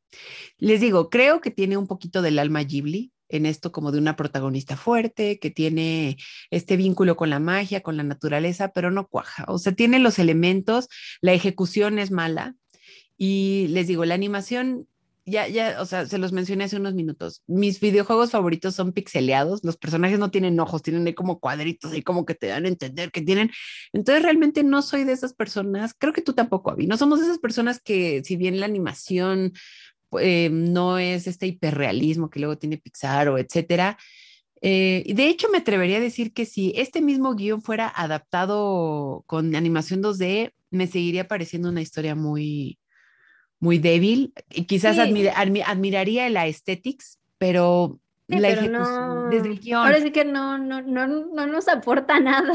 Les digo, creo que tiene un poquito del alma Ghibli en esto como de una protagonista fuerte, que tiene este vínculo con la magia, con la naturaleza, pero no cuaja. O sea, tiene los elementos, la ejecución es mala. Y les digo, la animación ya, ya, o sea, se los mencioné hace unos minutos. Mis videojuegos favoritos son pixeleados. Los personajes no tienen ojos, tienen ahí como cuadritos, ahí como que te dan a entender que tienen. Entonces, realmente no soy de esas personas. Creo que tú tampoco, Avi. No somos de esas personas que, si bien la animación eh, no es este hiperrealismo que luego tiene Pixar o etcétera. Eh, de hecho, me atrevería a decir que si este mismo guion fuera adaptado con animación 2D, me seguiría pareciendo una historia muy, muy débil. Quizás admiraría la aesthetics, pero la desde el guion. Ahora sí que no, no, no, no nos aporta nada.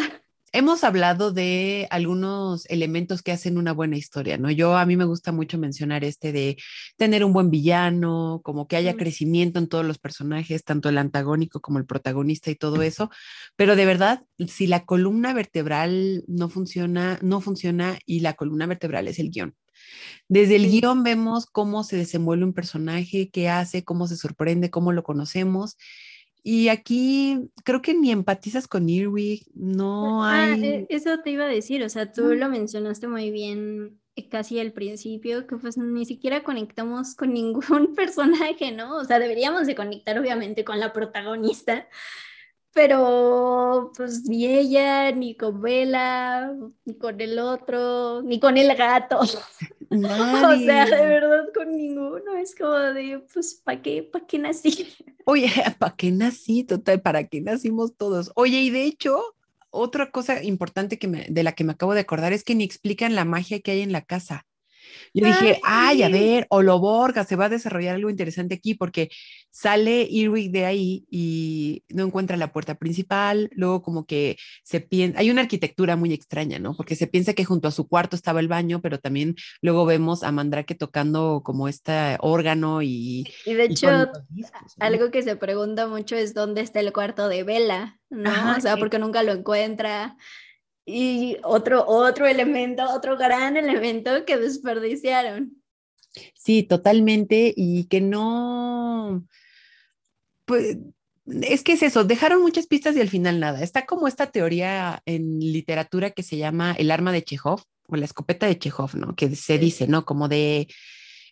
Hemos hablado de algunos elementos que hacen una buena historia, ¿no? Yo a mí me gusta mucho mencionar este de tener un buen villano, como que haya crecimiento en todos los personajes, tanto el antagónico como el protagonista y todo eso, pero de verdad, si la columna vertebral no funciona, no funciona y la columna vertebral es el guion. Desde el guion vemos cómo se desenvuelve un personaje, qué hace, cómo se sorprende, cómo lo conocemos. Y aquí creo que ni empatizas con Irwig, no ah, hay... E, eso te iba a decir, o sea, tú lo mencionaste muy bien eh, casi al principio, que pues ni siquiera conectamos con *laughs* ningún personaje, ¿no? O sea, deberíamos de conectar obviamente con la protagonista, pero pues ni ella, ni con Bella, ni con el otro, ni con el gato. *laughs* O sea, de verdad con ninguno. Es como de, pues, ¿para qué, para qué nací? *laughs* Oye, *laughs* ¿para qué nací? Total, ¿para qué nacimos todos? Oye, y de hecho, otra cosa importante que me, de la que me acabo de acordar es que ni explican la magia que hay en la casa. Yo dije, ay, a ver, Oloborga, se va a desarrollar algo interesante aquí porque sale Irwig de ahí y no encuentra la puerta principal, luego como que se piensa, hay una arquitectura muy extraña, ¿no? Porque se piensa que junto a su cuarto estaba el baño, pero también luego vemos a Mandrake tocando como este órgano y... Y de hecho, algo que se pregunta mucho es dónde está el cuarto de Vela, ¿no? o sea, porque nunca lo encuentra. Y otro, otro elemento, otro gran elemento que desperdiciaron. Sí, totalmente. Y que no, pues es que es eso, dejaron muchas pistas y al final nada. Está como esta teoría en literatura que se llama el arma de Chekhov o la escopeta de Chekhov, ¿no? Que se dice, ¿no? Como de,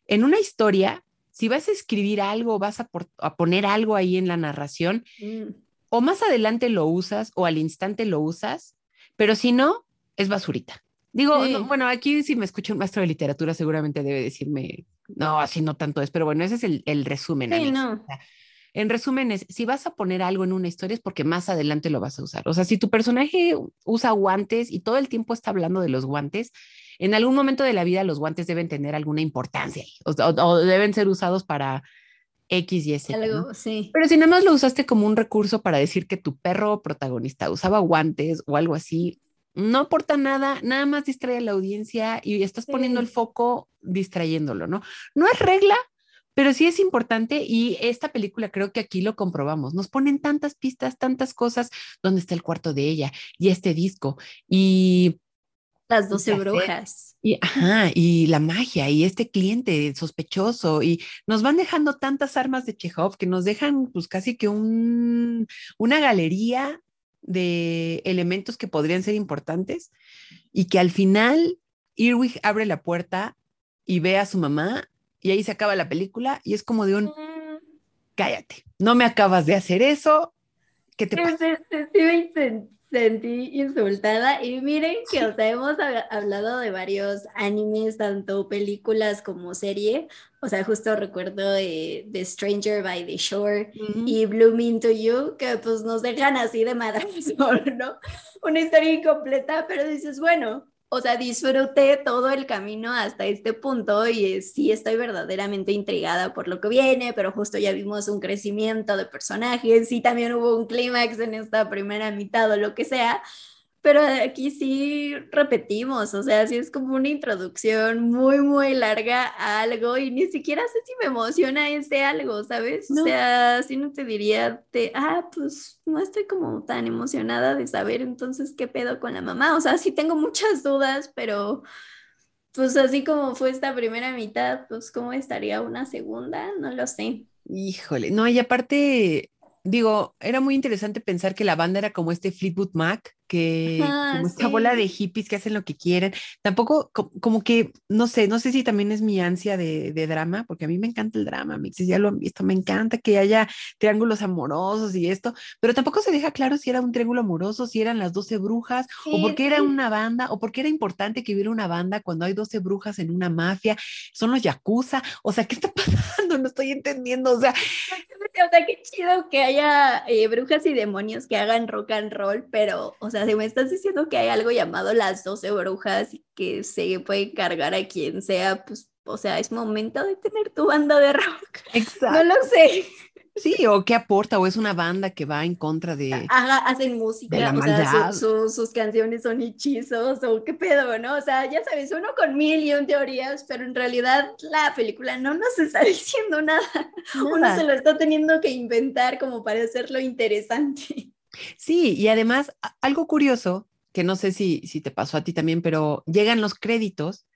en una historia, si vas a escribir algo, vas a, poner algo ahí en la narración, mm o más adelante lo usas o al instante lo usas, pero si no, es basurita. Digo, bueno, aquí si me escucha un maestro de literatura seguramente debe decirme, no, así no tanto es, pero bueno, ese es el, resumen. Sí, no. En resumen, es, si vas a poner algo en una historia es porque más adelante lo vas a usar. O sea, si tu personaje usa guantes y todo el tiempo está hablando de los guantes, en algún momento de la vida los guantes deben tener alguna importancia o, deben ser usados para X y Z. Algo, sí. Pero si nada más lo usaste como un recurso para decir que tu perro protagonista usaba guantes o algo así, no aporta nada, nada más distrae a la audiencia y estás poniendo el foco distrayéndolo, ¿no? No es regla, pero sí es importante y esta película creo que aquí lo comprobamos. Nos ponen tantas pistas, tantas cosas, dónde está el cuarto de ella y este disco y las doce brujas. Y, ajá, y la magia y este cliente sospechoso y nos van dejando tantas armas de Chekhov que nos dejan pues casi que un, una galería de elementos que podrían ser importantes y que al final Irwig abre la puerta y ve a su mamá y ahí se acaba la película y es como de un cállate, no me acabas de hacer eso, ¿qué te pasa? Sentí insultada y miren que, o *laughs* sea, hemos hablado de varios animes, tanto películas como serie, o sea, justo recuerdo de, Stranger by the Shore y Blooming to You, que pues nos dejan así de madre, *laughs* ¿no? Una historia incompleta, pero dices, bueno, o sea, disfruté todo el camino hasta este punto y sí estoy verdaderamente intrigada por lo que viene, pero justo ya vimos un crecimiento de personajes, sí también hubo un clímax en esta primera mitad o lo que sea, pero aquí sí repetimos, o sea, sí es como una introducción muy, muy larga a algo y ni siquiera sé si me emociona ese algo, ¿sabes? O sea, si no te diría, de, ah, pues no estoy como tan emocionada de saber entonces qué pedo con la mamá. O sea, sí tengo muchas dudas, pero pues así como fue esta primera mitad, pues cómo estaría una segunda, no lo sé. Híjole, no, y aparte, digo, era muy interesante pensar que la banda era como este Fleetwood Mac, que como esta bola de hippies que hacen lo que quieren. Tampoco, como, que, no sé, no sé si también es mi ansia de, drama, porque a mí me encanta el drama, mixes, ya lo han visto, me encanta que haya triángulos amorosos y esto, pero tampoco se deja claro si era un triángulo amoroso, si eran las 12 brujas, o por qué era una banda, o por qué era importante que hubiera una banda cuando hay 12 brujas en una mafia, son los yakuza, o sea, ¿qué está *laughs* pasando? No estoy entendiendo, o sea... O sea, qué chido que haya eh, brujas y demonios que hagan rock and roll, pero, o sea, si me estás diciendo que hay algo llamado las 12 brujas y que se puede cargar a quien sea, pues, o sea, es momento de tener tu banda de rock. *laughs* Exacto. No lo sé. Sí, o qué aporta, o es una banda que va en contra de. hacen música, o sea, sus canciones son hechizos, o qué pedo, ¿no? O sea, ya sabes, uno con mil y un teorías, pero en realidad la película no nos está *laughs* diciendo nada. nada. Uno se lo está teniendo que inventar como para hacerlo interesante. Sí, y además algo curioso, que no sé si, si te pasó a ti también, pero llegan los créditos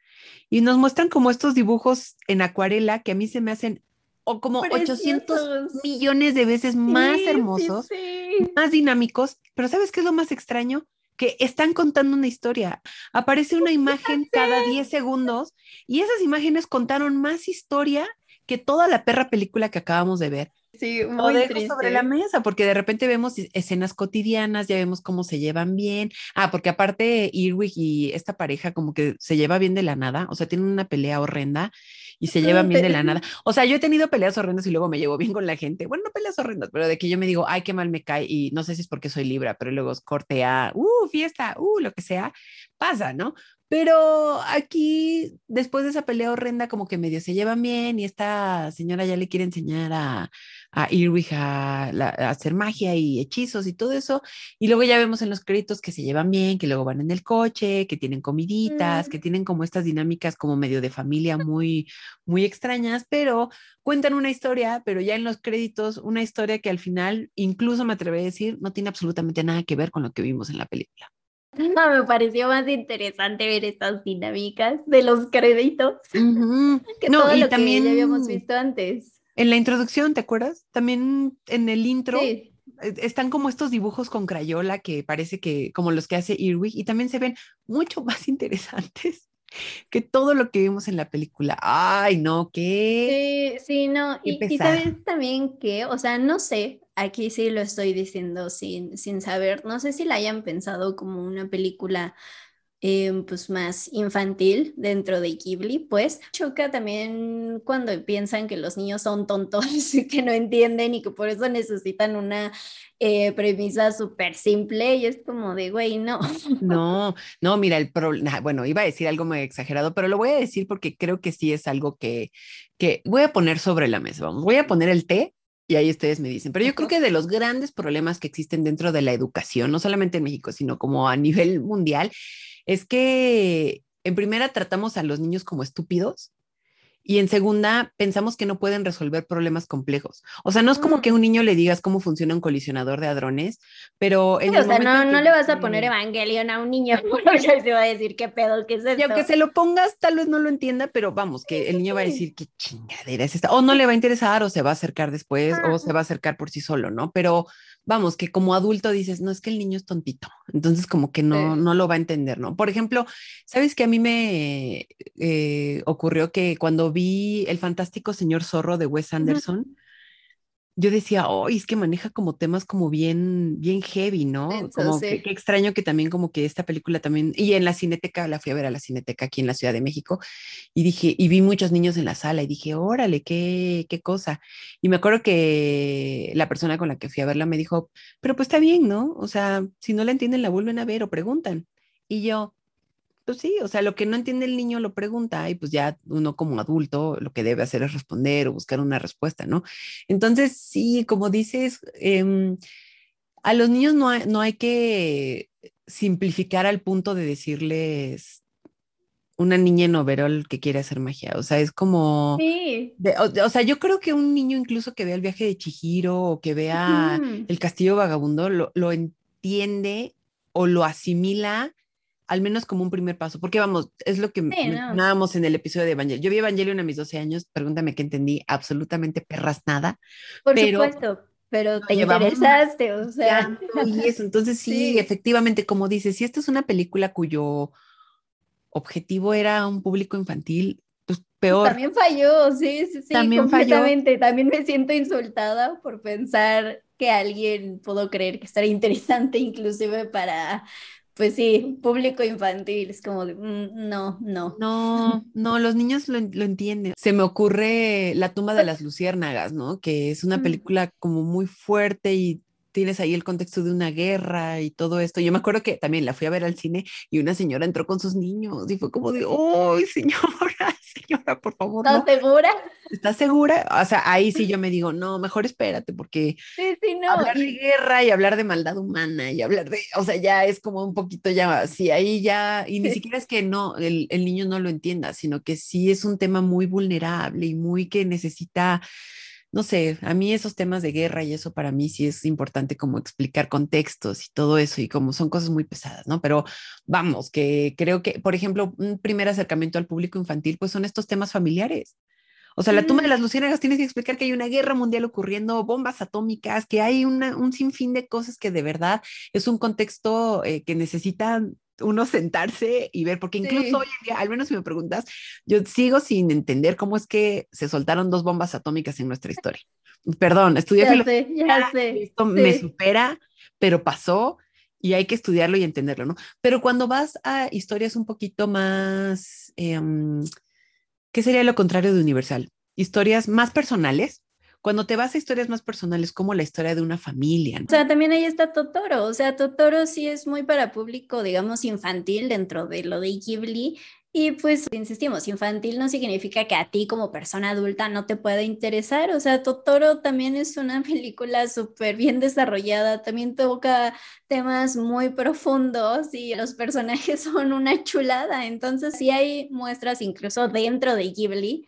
y nos muestran como estos dibujos en acuarela que a mí se me hacen o como 800 millones de veces más hermosos, más dinámicos, pero ¿sabes qué es lo más extraño? Que están contando una historia. Aparece una *laughs* imagen cada 10 segundos y esas imágenes contaron más historia que toda la perra película que acabamos de ver. Sí, muy triste. sobre la mesa, porque de repente vemos escenas cotidianas, ya vemos cómo se llevan bien. Ah, porque aparte Irwig y esta pareja como que se lleva bien de la nada, o sea, tienen una pelea horrenda y se llevan bien de la nada. O sea, yo he tenido peleas horrendas y luego me llevo bien con la gente. Bueno, no peleas horrendas, pero de que yo me digo, ay, qué mal me cae y no sé si es porque soy libra, pero luego corte a, uh, fiesta, uh, lo que sea, pasa, ¿no? Pero aquí, después de esa pelea horrenda, como que medio se llevan bien y esta señora ya le quiere enseñar a, a Irwig a, hacer magia y hechizos y todo eso. Y luego ya vemos en los créditos que se llevan bien, que luego van en el coche, que tienen comiditas, que tienen como estas dinámicas como medio de familia muy, muy extrañas, pero cuentan una historia, pero ya en los créditos, una historia que al final, incluso me atrevo a decir, no tiene absolutamente nada que ver con lo que vimos en la película. No, me pareció más interesante ver estas dinámicas de los créditos *laughs* que no, todo y lo también, que ya habíamos visto antes. En la introducción, ¿te acuerdas? También en el intro e, están como estos dibujos con crayola que parece que como los que hace Irwig y también se ven mucho *laughs* más interesantes que todo lo que vimos en la película. Ay, no, ¿qué? Sí, sí, no. y, y sabes también que, o sea, no sé, aquí sí lo estoy diciendo sin, sin saber. No sé si la hayan pensado como una película Em, pues más infantil dentro de Ghibli, pues choca también cuando piensan que los niños son tontos *laughs* y que no entienden y que por eso necesitan una eh, premisa súper simple y es como de, güey, no. No, no, mira, el problema, bueno, iba a decir algo muy exagerado, pero lo voy a decir porque creo que sí es algo que, que voy a poner sobre la mesa, vamos, voy a poner el té y ahí ustedes me dicen, pero yo creo que de los grandes problemas que existen dentro de la educación, no solamente en México, sino como a nivel mundial, es que en primera tratamos a los niños como estúpidos y en segunda pensamos que no pueden resolver problemas complejos. O sea, no es como que a un niño le digas cómo funciona un colisionador de hadrones, pero en o sea, no, no le vas a poner Evangelion a un niño *laughs* porque se va a decir qué pedo, qué es esto. Y aunque se lo pongas, tal vez no lo entienda, pero vamos, que el niño va a decir qué chingadera es esta, o no le va a interesar, o se va a acercar después, o se va a acercar por sí solo, ¿no? Pero vamos, que como adulto dices, no es que el niño es tontito, entonces como que no, no lo va a entender, ¿no? Por ejemplo, ¿sabes que a mí me eh, ocurrió que cuando vi El fantástico señor zorro de Wes Anderson, yo decía, oh, es que maneja como temas como bien, bien heavy, ¿no? como qué extraño que también como que esta película también, y en la cineteca, la fui a ver a la cineteca aquí en la Ciudad de México, y dije, y vi muchos niños en la sala, y dije, órale, qué, qué cosa. Y me acuerdo que la persona con la que fui a verla me dijo, pero pues está bien, ¿no? O sea, si no la entienden, la vuelven a ver o preguntan. Y yo, pues sí, o sea, lo que no entiende el niño lo pregunta y pues ya uno como adulto lo que debe hacer es responder o buscar una respuesta, ¿no? Entonces, sí, como dices, em, a los niños no hay, no hay que simplificar al punto de decirles una niña en overall que quiere hacer magia. O sea, es como. Sí. o, sea, yo creo que un niño incluso que vea el viaje de Chihiro o que vea el castillo vagabundo lo, lo, entiende o lo asimila al menos como un primer paso, porque vamos, es lo que sí, en el episodio de Evangelion. Yo vi Evangelion a mis 12 años, pregúntame qué entendí, absolutamente perras nada. Por supuesto, pero te interesaste, o sea. Y eso, entonces sí, efectivamente, como dices, si esta es una película cuyo objetivo era un público infantil, pues peor. También falló, sí, sí, sí, También completamente. Falló. También me siento insultada por pensar que alguien pudo creer que estaría interesante inclusive para pues sí, público infantil, es como de, mm, no, no. No, *laughs* no, los niños lo, lo, entienden. Se me ocurre La tumba de las luciérnagas, ¿no? Que es una mm. película como muy fuerte y tienes ahí el contexto de una guerra y todo esto. Yo me acuerdo que también la fui a ver al cine y una señora entró con sus niños y fue como de, ¡ay, señora, señora, por favor! ¿Estás segura? ¿Estás segura? O sea, ahí sí *laughs* yo me digo, no, mejor espérate porque sí, sí, no. hablar de guerra y hablar de maldad humana y hablar de, o sea, ya es como un poquito ya, sí, ahí ya, y ni siquiera es que no, el, el niño no lo entienda, sino que sí es un tema muy vulnerable y muy que necesita no sé, a mí esos temas de guerra y eso para mí sí es importante como explicar contextos y todo eso y como son cosas muy pesadas, ¿no? Pero vamos, que creo que, por ejemplo, un primer acercamiento al público infantil, pues son estos temas familiares. O sea, la tumba de las luciérnagas tienes que explicar que hay una guerra mundial ocurriendo, bombas atómicas, que hay un sinfín de cosas que de verdad es un contexto eh, que necesitan uno sentarse y ver, porque incluso hoy en día, al menos si me preguntas, yo sigo sin entender cómo es que se soltaron dos bombas atómicas en nuestra historia. Perdón, estudié filosofía, esto me supera, pero pasó y hay que estudiarlo y entenderlo, ¿no? Pero cuando vas a historias un poquito más, em, ¿qué sería lo contrario de universal? Historias más personales, cuando te vas a historias más personales, como la historia de una familia. O sea, también ahí está Totoro. O sea, Totoro sí es muy para público, digamos, infantil dentro de lo de Ghibli. Y pues, insistimos, infantil no significa que a ti como persona adulta no te pueda interesar. O sea, Totoro también es una *laughs* película súper bien desarrollada, también toca temas muy profundos y los personajes *laughs* son una chulada. Entonces, sí hay muestras incluso dentro de Ghibli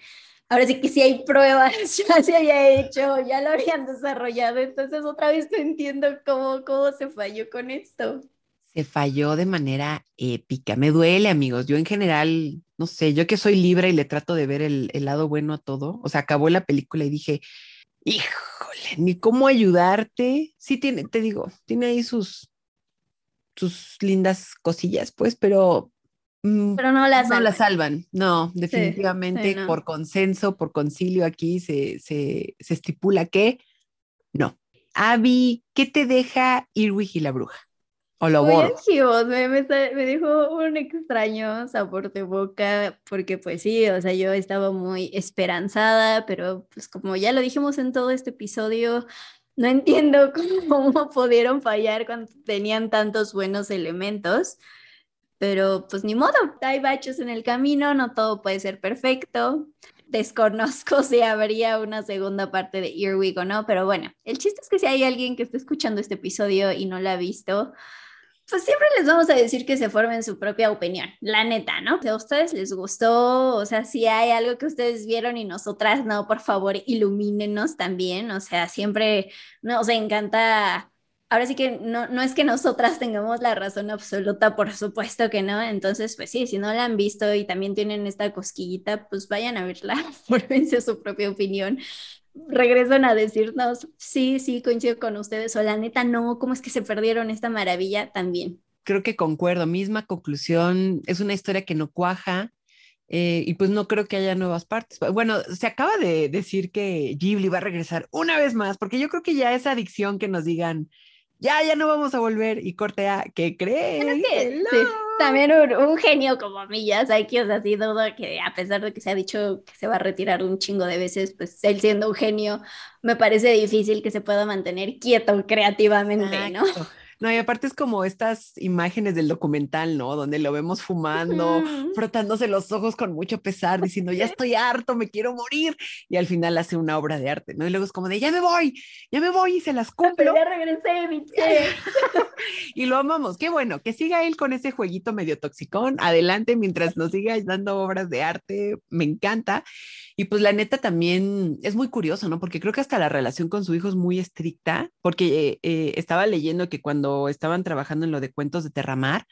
ahora sí que si hay pruebas, *laughs* ya se había hecho, ya lo habían desarrollado, entonces otra vez no entiendo cómo, cómo se falló con esto. Se falló de manera épica, me duele amigos, yo en general, no sé, yo que soy libre y le trato de ver el, el lado bueno a todo, o sea, acabó la película y dije, híjole, ni cómo ayudarte, sí tiene, te digo, tiene ahí sus, sus lindas cosillas, pues, pero Pero no la salvan. No la salvan, no, definitivamente por consenso, por concilio aquí se, se, se, estipula que no. Abby, ¿qué te deja Irwig y la bruja? O lo me, me, dijo un extraño sabor de boca, porque pues sí, o sea, yo estaba muy esperanzada, pero pues como ya lo dijimos en todo este episodio, no entiendo *laughs* cómo pudieron fallar cuando tenían tantos buenos elementos, pero pues ni modo, hay baches en el camino, no todo puede ser perfecto. Desconozco *laughs* si habría una segunda parte de Earwig o no, pero bueno, el chiste es que si hay alguien que está escuchando este episodio y no la ha visto, pues siempre les vamos a decir que se formen su propia opinión, la neta, ¿no? Si a ustedes les gustó, o sea, si hay algo que ustedes vieron y nosotras no, por favor, ilumínenos también, o sea, siempre nos encanta, ahora sí que no, no es que nosotras tengamos la razón absoluta, por supuesto que no, entonces, pues sí, si no la han visto y también tienen esta cosquillita, pues vayan a verla, *laughs* fórmense su propia opinión regresan a decirnos, sí, sí, coincido con ustedes, o la neta, no, ¿cómo es que se perdieron esta maravilla también? Creo que concuerdo, misma conclusión, es una historia que no cuaja. Eh, y pues no creo que haya nuevas partes. Bueno, se acaba de decir que Ghibli va a regresar una vez más, porque yo creo que ya esa adicción que nos digan, ya, ya no vamos a volver y corte a, ¿qué crees? También un, genio como Miyazaki, o sea, sí dudo que a pesar de que se ha dicho que se va a retirar un chingo de veces, pues él siendo un genio, me parece difícil que se pueda mantener quieto creativamente, ¿no? No, y aparte es como estas imágenes del documental, ¿no? Donde lo vemos fumando, frotándose los ojos con mucho pesar, diciendo, ya estoy harto, me quiero morir. Y al final hace una obra de arte, ¿no? Y luego es como de, ya me voy, ya me voy y se las cumplo. Ya regresé, mi *laughs* y lo amamos. Qué bueno, que siga él con ese jueguito medio toxicón. Adelante mientras nos siga dando obras de arte. Me encanta. Y pues la neta también es muy curioso, ¿no? Porque creo que hasta la relación con su hijo es muy estricta, porque eh, eh, estaba leyendo que cuando estaban trabajando en lo de cuentos de Terramar,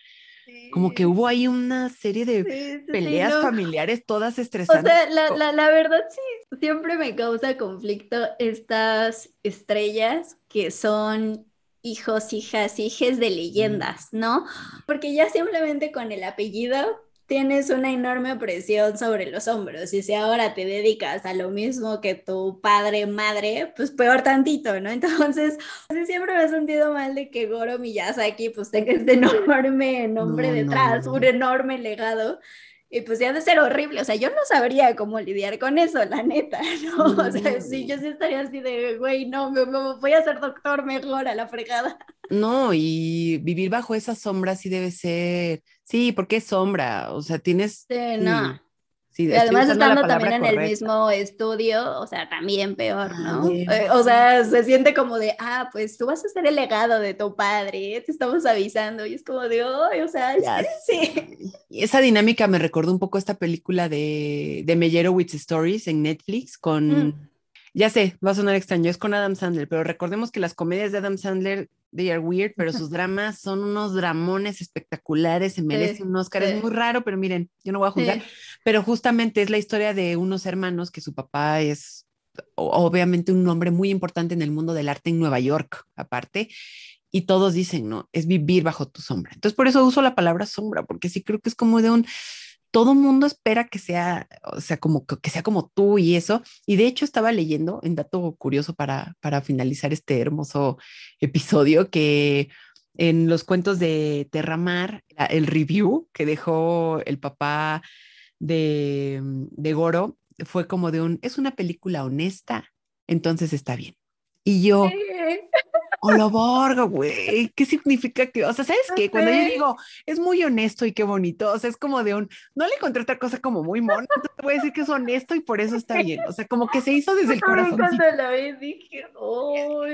como que hubo ahí una serie de peleas familiares todas estresantes. O sea, la, la, la, verdad sí, siempre me causa conflicto estas estrellas que son hijos, hijas, hijes de leyendas, ¿no? Porque ya simplemente con el apellido tienes una enorme presión sobre los hombros y si ahora te dedicas a lo mismo que tu padre, madre, pues peor tantito, ¿no? *laughs* Entonces, siempre me he sentido mal de que Goro Miyazaki pues tenga este enorme nombre detrás, un enorme legado. Y pues ya de ser horrible, o sea, yo no sabría cómo lidiar con eso, la neta, *laughs* ¿no? o sea, sí, yo sí estaría así de, güey, no, me, voy a ser doctor mejor a la fregada. No, y vivir bajo esa sombra sí debe ser, sí, porque es sombra, o sea, tienes... Sí, no. Sí, y además estando también en el mismo estudio, o sea, también peor, ¿no? Eh, o sea, se siente como de, ah, pues tú vas a ser el legado de tu padre, te estamos avisando, y es como de, oh, o sea, *laughs* sí. Esa dinámica me recordó un poco esta película de, de Meyerowitz Stories en Netflix con... Mm. Ya sé, va a sonar extraño, es con Adam Sandler, pero recordemos que las comedias de Adam Sandler, they are weird, pero sus *laughs* dramas son unos dramones espectaculares, se merecen un Oscar, es muy raro, pero miren, yo no voy a juzgar, pero justamente es la historia de unos hermanos que su papá es obviamente un hombre muy importante en el mundo del arte en Nueva York, aparte, y todos dicen, no, es vivir bajo tu sombra. Entonces, por eso uso la palabra sombra, porque sí creo que es como de un, todo mundo espera que sea, o sea, como que sea como tú y eso. Y de hecho estaba leyendo, en dato curioso para, para finalizar este hermoso episodio, que en los cuentos de Terramar, el review que dejó el papá de, de Goro fue como de un, es una película honesta, entonces está bien. Y yo, *laughs* Hola, Borga, güey. ¿Qué significa que, o sea, ¿sabes qué? Cuando yo digo, es muy honesto y qué bonito, o sea, es como de un, no le encontré otra cosa como muy mona, te voy a decir que es honesto y por eso está bien. O sea, como que se hizo desde el corazón.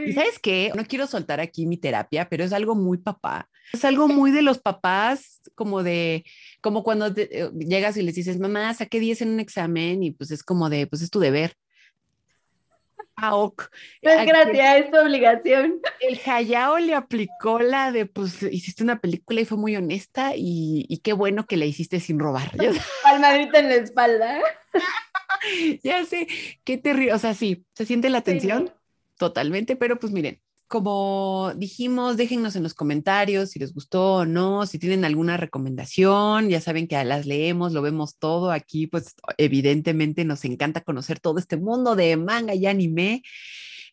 ¿Y sabes qué? No quiero soltar aquí mi terapia, pero es algo muy papá. Es algo muy de los papás, como de, como cuando eh, llegas y les dices, mamá, saqué 10 en un examen y pues es como de, pues es tu deber. No es gracia, es tu obligación. El Hayao le aplicó la de, pues, hiciste una película y fue muy honesta y, qué bueno que la hiciste sin robar. *laughs* Palmadita en la espalda. *laughs* ya sé, qué terrible. O sea, sí, se siente la tensión totalmente, pero pues miren, como dijimos, déjennos en los comentarios si les gustó o no, si tienen alguna recomendación, ya saben que las leemos, lo vemos todo aquí, pues evidentemente nos encanta conocer todo este mundo de manga y anime.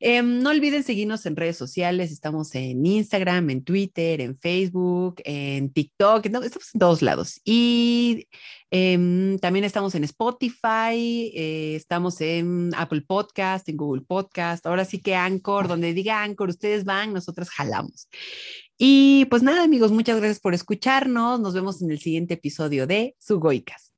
Em, no olviden seguirnos en redes sociales. Estamos en Instagram, en Twitter, en Facebook, en TikTok. estamos en todos lados. Y em, también estamos en Spotify, eh, estamos en Apple Podcast, en Google Podcast. Ahora sí que Anchor, donde diga Anchor, ustedes van, nosotros jalamos. Y pues nada, amigos, muchas gracias por escucharnos. Nos vemos en el siguiente episodio de Sugoicas.